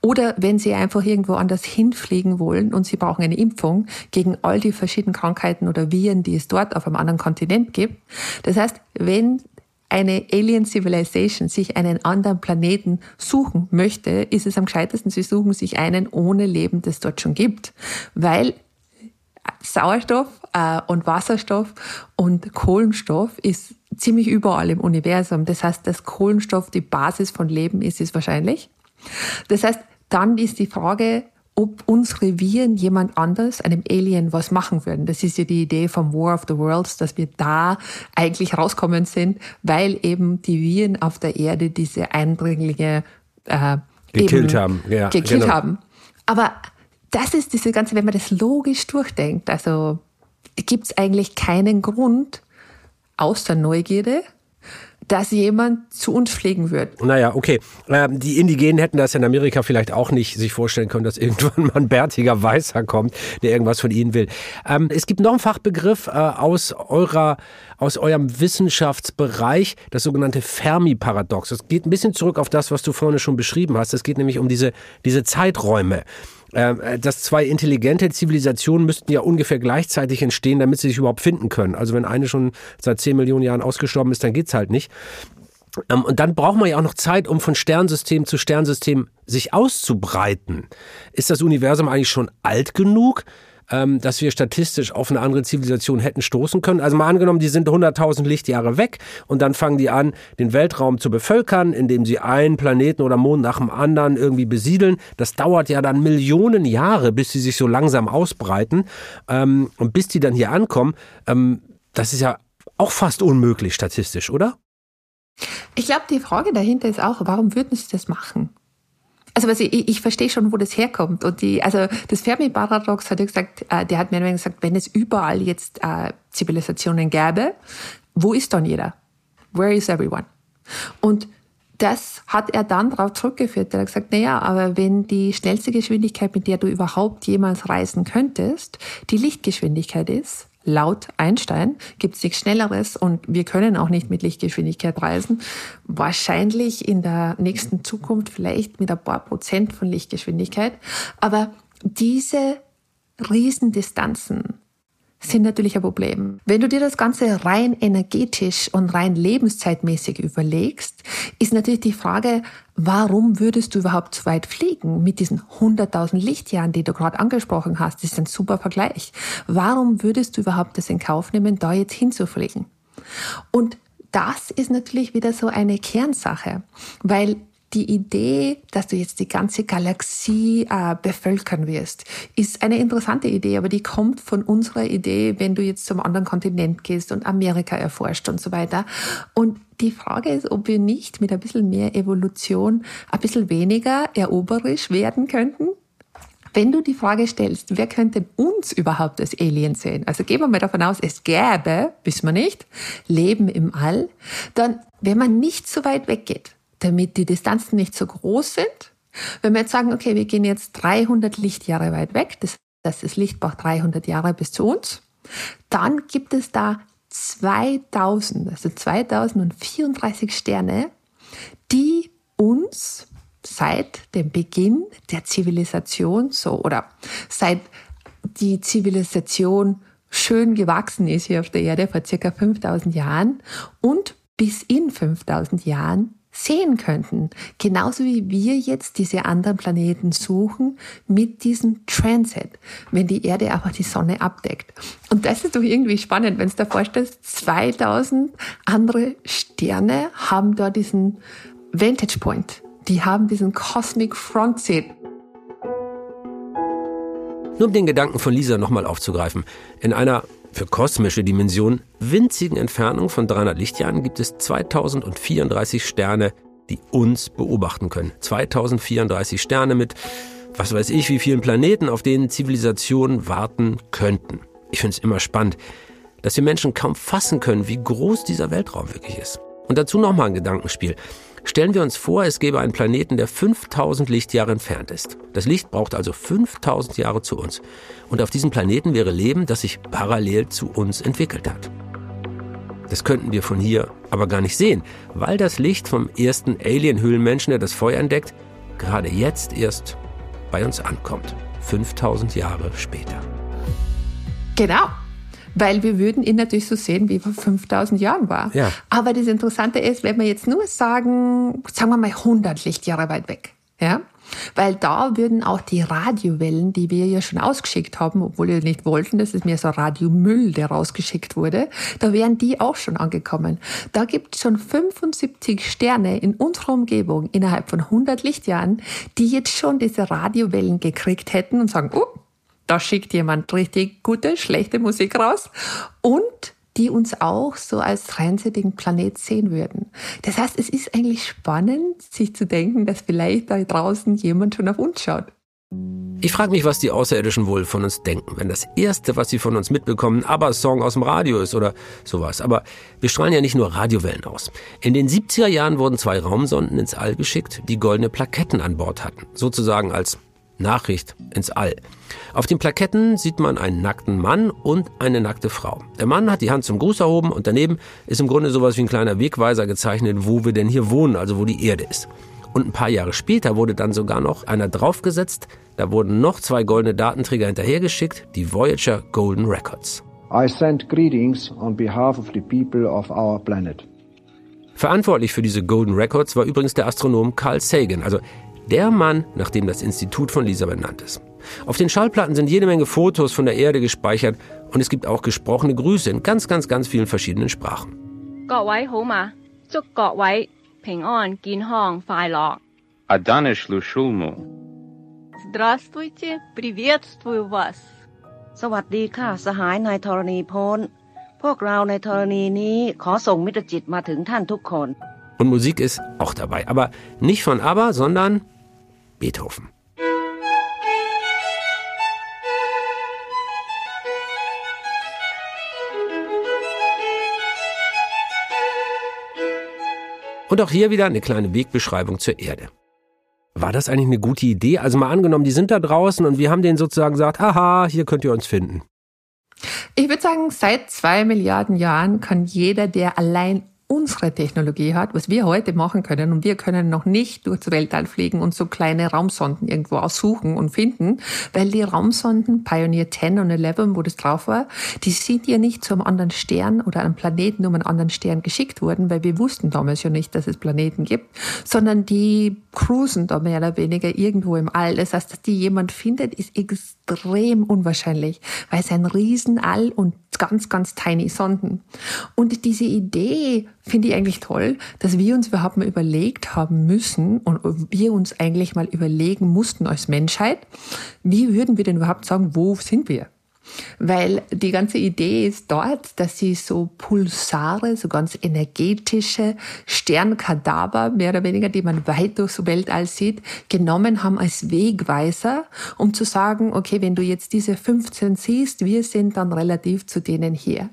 Oder wenn Sie einfach irgendwo anders hinfliegen wollen und Sie brauchen eine Impfung gegen all die verschiedenen Krankheiten oder Viren, die es dort auf einem anderen Kontinent gibt. Das heißt, wenn eine Alien Civilization sich einen anderen Planeten suchen möchte, ist es am gescheitesten, sie suchen sich einen ohne Leben, das dort schon gibt. Weil Sauerstoff äh, und Wasserstoff und Kohlenstoff ist ziemlich überall im Universum. Das heißt, dass Kohlenstoff die Basis von Leben ist, ist wahrscheinlich. Das heißt, dann ist die Frage, ob unsere Viren jemand anders, einem Alien, was machen würden. Das ist ja die Idee vom War of the Worlds, dass wir da eigentlich rauskommen sind, weil eben die Viren auf der Erde diese Eindringlinge äh, gekillt haben. Ja, gekillt genau. haben. Aber das ist diese ganze, wenn man das logisch durchdenkt, also gibt es eigentlich keinen Grund, außer Neugierde, dass jemand zu uns fliegen wird. Naja, okay. Ähm, die Indigenen hätten das in Amerika vielleicht auch nicht sich vorstellen können, dass irgendwann mal ein bärtiger Weißer kommt, der irgendwas von ihnen will. Ähm, es gibt noch einen Fachbegriff äh, aus eurer aus eurem Wissenschaftsbereich, das sogenannte Fermi-Paradox. Das geht ein bisschen zurück auf das, was du vorne schon beschrieben hast. Es geht nämlich um diese, diese Zeiträume. Ähm, äh, dass zwei intelligente Zivilisationen müssten ja ungefähr gleichzeitig entstehen, damit sie sich überhaupt finden können. Also wenn eine schon seit 10 Millionen Jahren ausgestorben ist, dann geht's halt nicht. Ähm, und dann braucht man ja auch noch Zeit, um von Sternsystem zu Sternsystem sich auszubreiten. Ist das Universum eigentlich schon alt genug? Ähm, dass wir statistisch auf eine andere Zivilisation hätten stoßen können. Also mal angenommen, die sind 100.000 Lichtjahre weg und dann fangen die an, den Weltraum zu bevölkern, indem sie einen Planeten oder Mond nach dem anderen irgendwie besiedeln. Das dauert ja dann Millionen Jahre, bis sie sich so langsam ausbreiten. Ähm, und bis die dann hier ankommen, ähm, das ist ja auch fast unmöglich statistisch, oder? Ich glaube, die Frage dahinter ist auch, warum würden sie das machen? Also was ich, ich verstehe schon, wo das herkommt. Und die, also das Fermi-Paradox hat ja gesagt, äh, der hat mir gesagt, wenn es überall jetzt äh, Zivilisationen gäbe, wo ist dann jeder? Where is everyone? Und das hat er dann darauf zurückgeführt. Er hat gesagt, naja, aber wenn die schnellste Geschwindigkeit, mit der du überhaupt jemals reisen könntest, die Lichtgeschwindigkeit ist, laut Einstein gibt es nichts Schnelleres und wir können auch nicht mit Lichtgeschwindigkeit reisen. Wahrscheinlich in der nächsten Zukunft vielleicht mit ein paar Prozent von Lichtgeschwindigkeit. Aber diese Riesendistanzen sind natürlich ein Problem. Wenn du dir das Ganze rein energetisch und rein lebenszeitmäßig überlegst, ist natürlich die Frage, warum würdest du überhaupt so weit fliegen mit diesen 100.000 Lichtjahren, die du gerade angesprochen hast? Das ist ein super Vergleich. Warum würdest du überhaupt das in Kauf nehmen, da jetzt hinzufliegen? Und das ist natürlich wieder so eine Kernsache, weil die Idee, dass du jetzt die ganze Galaxie äh, bevölkern wirst, ist eine interessante Idee, aber die kommt von unserer Idee, wenn du jetzt zum anderen Kontinent gehst und Amerika erforscht und so weiter. Und die Frage ist, ob wir nicht mit ein bisschen mehr Evolution ein bisschen weniger eroberisch werden könnten. Wenn du die Frage stellst, wer könnte uns überhaupt als Alien sehen? Also gehen wir mal davon aus, es gäbe, wissen wir nicht, Leben im All, dann, wenn man nicht so weit weggeht, damit die Distanzen nicht so groß sind. Wenn wir jetzt sagen, okay, wir gehen jetzt 300 Lichtjahre weit weg, das heißt, das Licht braucht 300 Jahre bis zu uns, dann gibt es da 2000, also 2034 Sterne, die uns seit dem Beginn der Zivilisation so oder seit die Zivilisation schön gewachsen ist hier auf der Erde vor circa 5000 Jahren und bis in 5000 Jahren sehen könnten. Genauso wie wir jetzt diese anderen Planeten suchen mit diesem Transit, wenn die Erde einfach die Sonne abdeckt. Und das ist doch irgendwie spannend, wenn du dir vorstellst, 2000 andere Sterne haben da diesen Vantage Point. Die haben diesen Cosmic Front Seat. Nur um den Gedanken von Lisa nochmal aufzugreifen. In einer für kosmische Dimensionen winzigen Entfernung von 300 Lichtjahren gibt es 2034 Sterne, die uns beobachten können. 2034 Sterne mit, was weiß ich, wie vielen Planeten, auf denen Zivilisationen warten könnten. Ich finde es immer spannend, dass wir Menschen kaum fassen können, wie groß dieser Weltraum wirklich ist. Und dazu nochmal ein Gedankenspiel. Stellen wir uns vor, es gäbe einen Planeten, der 5000 Lichtjahre entfernt ist. Das Licht braucht also 5000 Jahre zu uns. Und auf diesem Planeten wäre Leben, das sich parallel zu uns entwickelt hat. Das könnten wir von hier aber gar nicht sehen, weil das Licht vom ersten Alien-Höhlenmenschen, der das Feuer entdeckt, gerade jetzt erst bei uns ankommt. 5000 Jahre später. Genau weil wir würden ihn natürlich so sehen, wie er vor 5000 Jahren war. Ja. Aber das Interessante ist, wenn wir jetzt nur sagen, sagen wir mal 100 Lichtjahre weit weg, ja, weil da würden auch die Radiowellen, die wir ja schon ausgeschickt haben, obwohl wir nicht wollten, das ist mehr so Radiomüll, der rausgeschickt wurde, da wären die auch schon angekommen. Da gibt es schon 75 Sterne in unserer Umgebung innerhalb von 100 Lichtjahren, die jetzt schon diese Radiowellen gekriegt hätten und sagen, oh, da schickt jemand richtig gute, schlechte Musik raus und die uns auch so als transitigen Planet sehen würden. Das heißt, es ist eigentlich spannend, sich zu denken, dass vielleicht da draußen jemand schon auf uns schaut. Ich frage mich, was die Außerirdischen wohl von uns denken, wenn das Erste, was sie von uns mitbekommen, aber Song aus dem Radio ist oder sowas. Aber wir strahlen ja nicht nur Radiowellen aus. In den 70er Jahren wurden zwei Raumsonden ins All geschickt, die goldene Plaketten an Bord hatten. Sozusagen als Nachricht ins All. Auf den Plaketten sieht man einen nackten Mann und eine nackte Frau. Der Mann hat die Hand zum Gruß erhoben und daneben ist im Grunde sowas wie ein kleiner Wegweiser gezeichnet, wo wir denn hier wohnen, also wo die Erde ist. Und ein paar Jahre später wurde dann sogar noch einer draufgesetzt. Da wurden noch zwei goldene Datenträger hinterhergeschickt, die Voyager Golden Records. I send greetings on behalf of the people of our planet. Verantwortlich für diese Golden Records war übrigens der Astronom Carl Sagan, also der Mann, nach dem das Institut von Lisa benannt ist. Auf den Schallplatten sind jede Menge Fotos von der Erde gespeichert und es gibt auch gesprochene Grüße in ganz, ganz, ganz vielen verschiedenen Sprachen. Adanish Lushulmu. Здравствуйте, приветствую вас. สวัสดีค่ะสหายนายธรณีพลพวกเราในธรณีนี้ขอส่งมิตรจิตมาถึงท่านทุกคน Und Musik ist auch dabei, aber nicht von ABBA, sondern Beethoven. Und auch hier wieder eine kleine Wegbeschreibung zur Erde. War das eigentlich eine gute Idee? Also mal angenommen, die sind da draußen und wir haben denen sozusagen gesagt, haha, hier könnt ihr uns finden. Ich würde sagen, seit zwei Milliarden Jahren kann jeder, der allein unsere Technologie hat, was wir heute machen können, und wir können noch nicht durchs Weltall fliegen und so kleine Raumsonden irgendwo aussuchen und finden, weil die Raumsonden Pioneer 10 und 11, wo das drauf war, die sind ja nicht zu einem anderen Stern oder einem Planeten um einen anderen Stern geschickt worden, weil wir wussten damals ja nicht, dass es Planeten gibt, sondern die cruisen da mehr oder weniger irgendwo im All. Das heißt, dass die jemand findet, ist extrem unwahrscheinlich, weil es ein Riesenall und ganz, ganz tiny Sonden. Und diese Idee finde ich eigentlich toll, dass wir uns überhaupt mal überlegt haben müssen und wir uns eigentlich mal überlegen mussten als Menschheit, wie würden wir denn überhaupt sagen, wo sind wir? Weil die ganze Idee ist dort, dass sie so Pulsare, so ganz energetische Sternkadaver, mehr oder weniger, die man weit durchs Weltall sieht, genommen haben als Wegweiser, um zu sagen, okay, wenn du jetzt diese 15 siehst, wir sind dann relativ zu denen hier.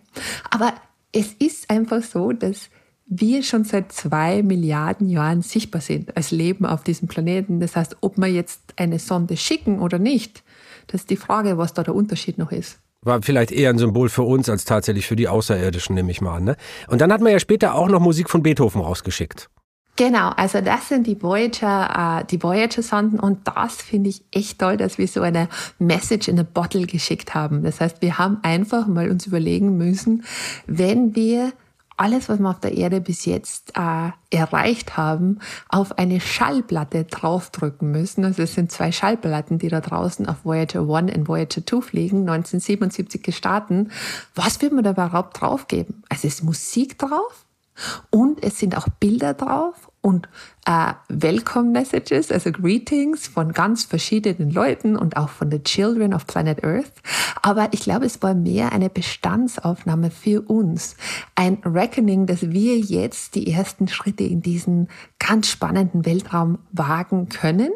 Aber es ist einfach so, dass wir schon seit zwei Milliarden Jahren sichtbar sind als Leben auf diesem Planeten. Das heißt, ob wir jetzt eine Sonde schicken oder nicht, das ist die Frage, was da der Unterschied noch ist. War vielleicht eher ein Symbol für uns als tatsächlich für die Außerirdischen, nehme ich mal an. Ne? Und dann hat man ja später auch noch Musik von Beethoven rausgeschickt. Genau, also das sind die Voyager, äh, die Voyager-Sonden und das finde ich echt toll, dass wir so eine Message in a Bottle geschickt haben. Das heißt, wir haben einfach mal uns überlegen müssen, wenn wir alles, was wir auf der Erde bis jetzt äh, erreicht haben, auf eine Schallplatte draufdrücken müssen. Also es sind zwei Schallplatten, die da draußen auf Voyager 1 und Voyager 2 fliegen, 1977 gestartet. Was wird man da überhaupt draufgeben? Also es ist Musik drauf und es sind auch Bilder drauf und äh, Welcome Messages, also Greetings von ganz verschiedenen Leuten und auch von the Children of Planet Earth. Aber ich glaube, es war mehr eine Bestandsaufnahme für uns. Ein Reckoning, dass wir jetzt die ersten Schritte in diesen ganz spannenden Weltraum wagen können.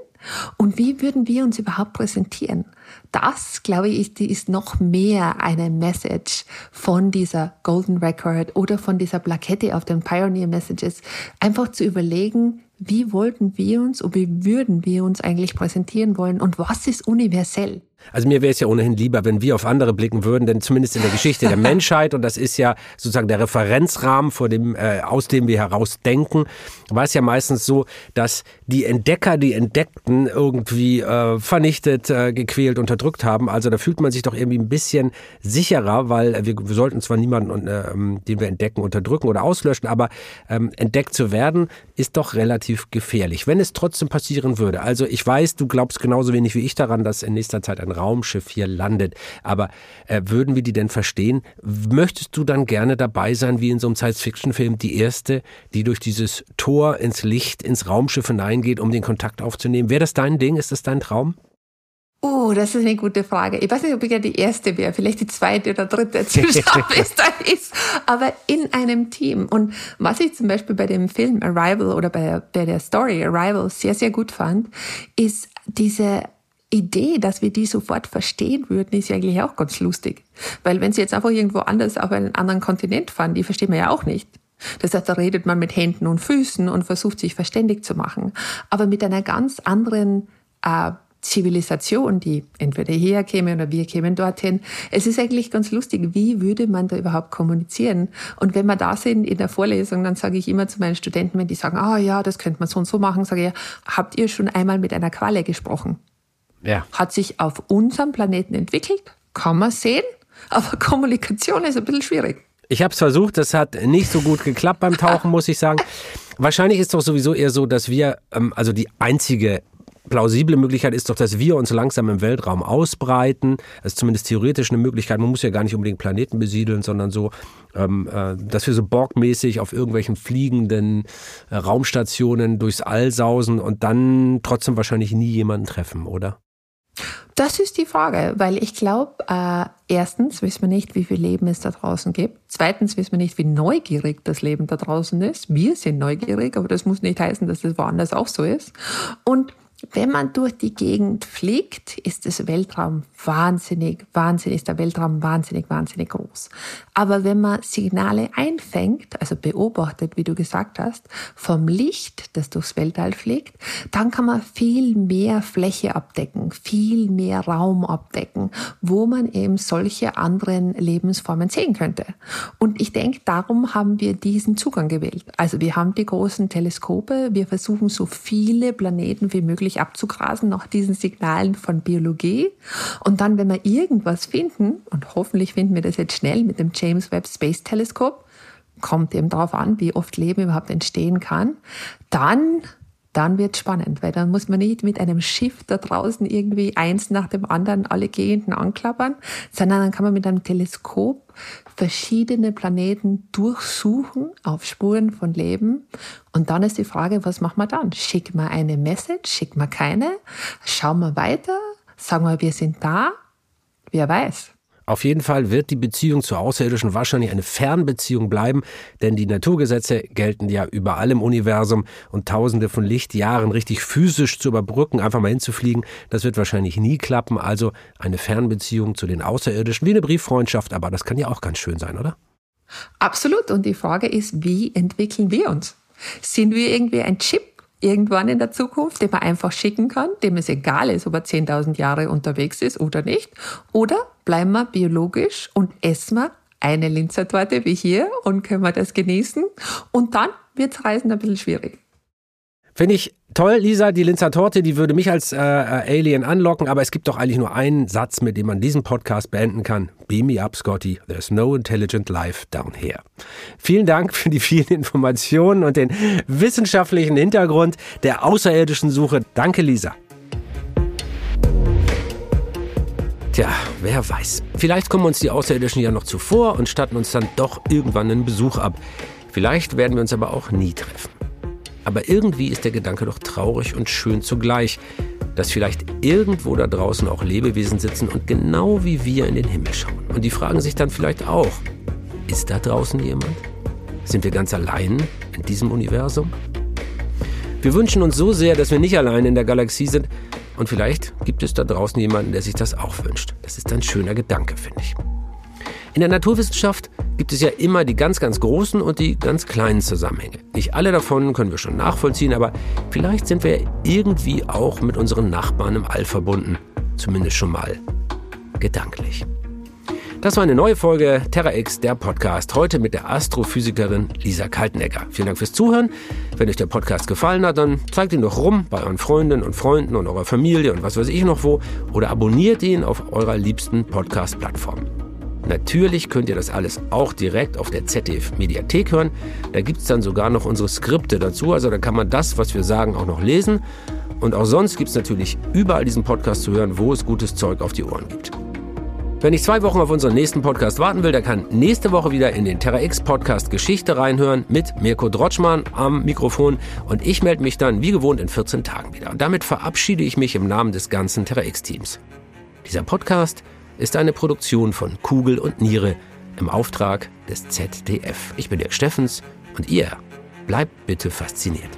Und wie würden wir uns überhaupt präsentieren? Das, glaube ich, ist, noch mehr eine Message von dieser Golden Record oder von dieser Plakette auf den Pioneer Messages. Einfach zu überlegen, wie wollten wir uns und wie würden wir uns eigentlich präsentieren wollen und was ist universell? Also mir wäre es ja ohnehin lieber, wenn wir auf andere blicken würden, denn zumindest in der Geschichte der Menschheit, und das ist ja sozusagen der Referenzrahmen, vor dem, äh, aus dem wir heraus denken, war es ja meistens so, dass die Entdecker die Entdeckten irgendwie äh, vernichtet, äh, gequält, unterdrückt haben. Also da fühlt man sich doch irgendwie ein bisschen sicherer, weil wir, wir sollten zwar niemanden, äh, den wir entdecken, unterdrücken oder auslöschen, aber ähm, entdeckt zu werden, ist doch relativ gefährlich. Wenn es trotzdem passieren würde, also ich weiß, du glaubst genauso wenig wie ich daran, dass in nächster Zeit ein Raumschiff hier landet. Aber äh, würden wir die denn verstehen? Möchtest du dann gerne dabei sein, wie in so einem Science-Fiction-Film, die erste, die durch dieses Tor ins Licht, ins Raumschiff hineingeht, um den Kontakt aufzunehmen? Wäre das dein Ding? Ist das dein Traum? Oh, das ist eine gute Frage. Ich weiß nicht, ob ich ja die erste wäre, vielleicht die zweite oder dritte Zuschauer da ist, aber in einem Team. Und was ich zum Beispiel bei dem Film Arrival oder bei, bei der Story Arrival sehr, sehr gut fand, ist diese Idee, dass wir die sofort verstehen würden, ist ja eigentlich auch ganz lustig. Weil wenn sie jetzt einfach irgendwo anders auf einen anderen Kontinent fahren, die verstehen wir ja auch nicht. Das heißt, da redet man mit Händen und Füßen und versucht sich verständig zu machen. Aber mit einer ganz anderen äh, Zivilisation, die entweder hierher käme oder wir kämen dorthin. Es ist eigentlich ganz lustig, wie würde man da überhaupt kommunizieren? Und wenn wir da sind in der Vorlesung, dann sage ich immer zu meinen Studenten, wenn die sagen, ah oh, ja, das könnte man so und so machen, sage ich, habt ihr schon einmal mit einer Qualle gesprochen? Ja. Hat sich auf unserem Planeten entwickelt, kann man sehen, aber Kommunikation ist ein bisschen schwierig. Ich habe es versucht, das hat nicht so gut geklappt beim Tauchen, muss ich sagen. Wahrscheinlich ist doch sowieso eher so, dass wir, ähm, also die einzige plausible Möglichkeit ist doch, dass wir uns langsam im Weltraum ausbreiten. Das ist zumindest theoretisch eine Möglichkeit. Man muss ja gar nicht unbedingt Planeten besiedeln, sondern so, ähm, äh, dass wir so borgmäßig auf irgendwelchen fliegenden äh, Raumstationen durchs All sausen und dann trotzdem wahrscheinlich nie jemanden treffen, oder? Das ist die Frage, weil ich glaube, äh, erstens wissen wir nicht, wie viel Leben es da draußen gibt. Zweitens wissen wir nicht, wie neugierig das Leben da draußen ist. Wir sind neugierig, aber das muss nicht heißen, dass es woanders auch so ist. Und wenn man durch die Gegend fliegt, ist das Weltraum wahnsinnig, wahnsinnig, ist der Weltraum wahnsinnig, wahnsinnig groß. Aber wenn man Signale einfängt, also beobachtet, wie du gesagt hast, vom Licht, das durchs Weltall fliegt, dann kann man viel mehr Fläche abdecken, viel mehr Raum abdecken, wo man eben solche anderen Lebensformen sehen könnte. Und ich denke, darum haben wir diesen Zugang gewählt. Also wir haben die großen Teleskope, wir versuchen so viele Planeten wie möglich abzugrasen nach diesen Signalen von Biologie. Und dann, wenn wir irgendwas finden, und hoffentlich finden wir das jetzt schnell mit dem James Webb Space Telescope, kommt eben darauf an, wie oft Leben überhaupt entstehen kann, dann dann wird spannend, weil dann muss man nicht mit einem Schiff da draußen irgendwie eins nach dem anderen alle Gegenden anklappern, sondern dann kann man mit einem Teleskop verschiedene Planeten durchsuchen auf Spuren von Leben. Und dann ist die Frage, was machen wir dann? Schicken wir eine Message? Schicken wir keine? Schauen wir weiter? Sagen wir, wir sind da? Wer weiß. Auf jeden Fall wird die Beziehung zu Außerirdischen wahrscheinlich eine Fernbeziehung bleiben, denn die Naturgesetze gelten ja überall im Universum und tausende von Lichtjahren richtig physisch zu überbrücken, einfach mal hinzufliegen, das wird wahrscheinlich nie klappen. Also eine Fernbeziehung zu den Außerirdischen, wie eine Brieffreundschaft, aber das kann ja auch ganz schön sein, oder? Absolut. Und die Frage ist, wie entwickeln wir uns? Sind wir irgendwie ein Chip, irgendwann in der Zukunft, den man einfach schicken kann, dem es egal ist, ob er 10.000 Jahre unterwegs ist oder nicht? Oder bleiben wir biologisch und essen wir eine Linzertorte wie hier und können wir das genießen? Und dann wird Reisen ein bisschen schwierig. Finde ich toll, Lisa, die Linzer Torte, die würde mich als äh, äh, Alien anlocken, aber es gibt doch eigentlich nur einen Satz, mit dem man diesen Podcast beenden kann. Beam me up, Scotty. There's no intelligent life down here. Vielen Dank für die vielen Informationen und den wissenschaftlichen Hintergrund der außerirdischen Suche. Danke, Lisa. Tja, wer weiß. Vielleicht kommen uns die Außerirdischen ja noch zuvor und statten uns dann doch irgendwann einen Besuch ab. Vielleicht werden wir uns aber auch nie treffen. Aber irgendwie ist der Gedanke doch traurig und schön zugleich, dass vielleicht irgendwo da draußen auch Lebewesen sitzen und genau wie wir in den Himmel schauen. Und die fragen sich dann vielleicht auch, ist da draußen jemand? Sind wir ganz allein in diesem Universum? Wir wünschen uns so sehr, dass wir nicht allein in der Galaxie sind. Und vielleicht gibt es da draußen jemanden, der sich das auch wünscht. Das ist ein schöner Gedanke, finde ich. In der Naturwissenschaft gibt es ja immer die ganz, ganz großen und die ganz kleinen Zusammenhänge. Nicht alle davon können wir schon nachvollziehen, aber vielleicht sind wir irgendwie auch mit unseren Nachbarn im All verbunden. Zumindest schon mal gedanklich. Das war eine neue Folge Terra X, der Podcast. Heute mit der Astrophysikerin Lisa Kaltenecker. Vielen Dank fürs Zuhören. Wenn euch der Podcast gefallen hat, dann zeigt ihn doch rum bei euren Freundinnen und Freunden und eurer Familie und was weiß ich noch wo. Oder abonniert ihn auf eurer liebsten Podcast-Plattform. Natürlich könnt ihr das alles auch direkt auf der ZDF Mediathek hören. Da gibt es dann sogar noch unsere Skripte dazu. Also da kann man das, was wir sagen, auch noch lesen. Und auch sonst gibt es natürlich überall diesen Podcast zu hören, wo es gutes Zeug auf die Ohren gibt. Wenn ich zwei Wochen auf unseren nächsten Podcast warten will, der kann nächste Woche wieder in den Terra X Podcast Geschichte reinhören mit Mirko Drotschmann am Mikrofon und ich melde mich dann wie gewohnt in 14 Tagen wieder. Und damit verabschiede ich mich im Namen des ganzen Terra X Teams. Dieser Podcast ist eine Produktion von Kugel und Niere im Auftrag des ZDF. Ich bin Dirk Steffens und ihr bleibt bitte fasziniert.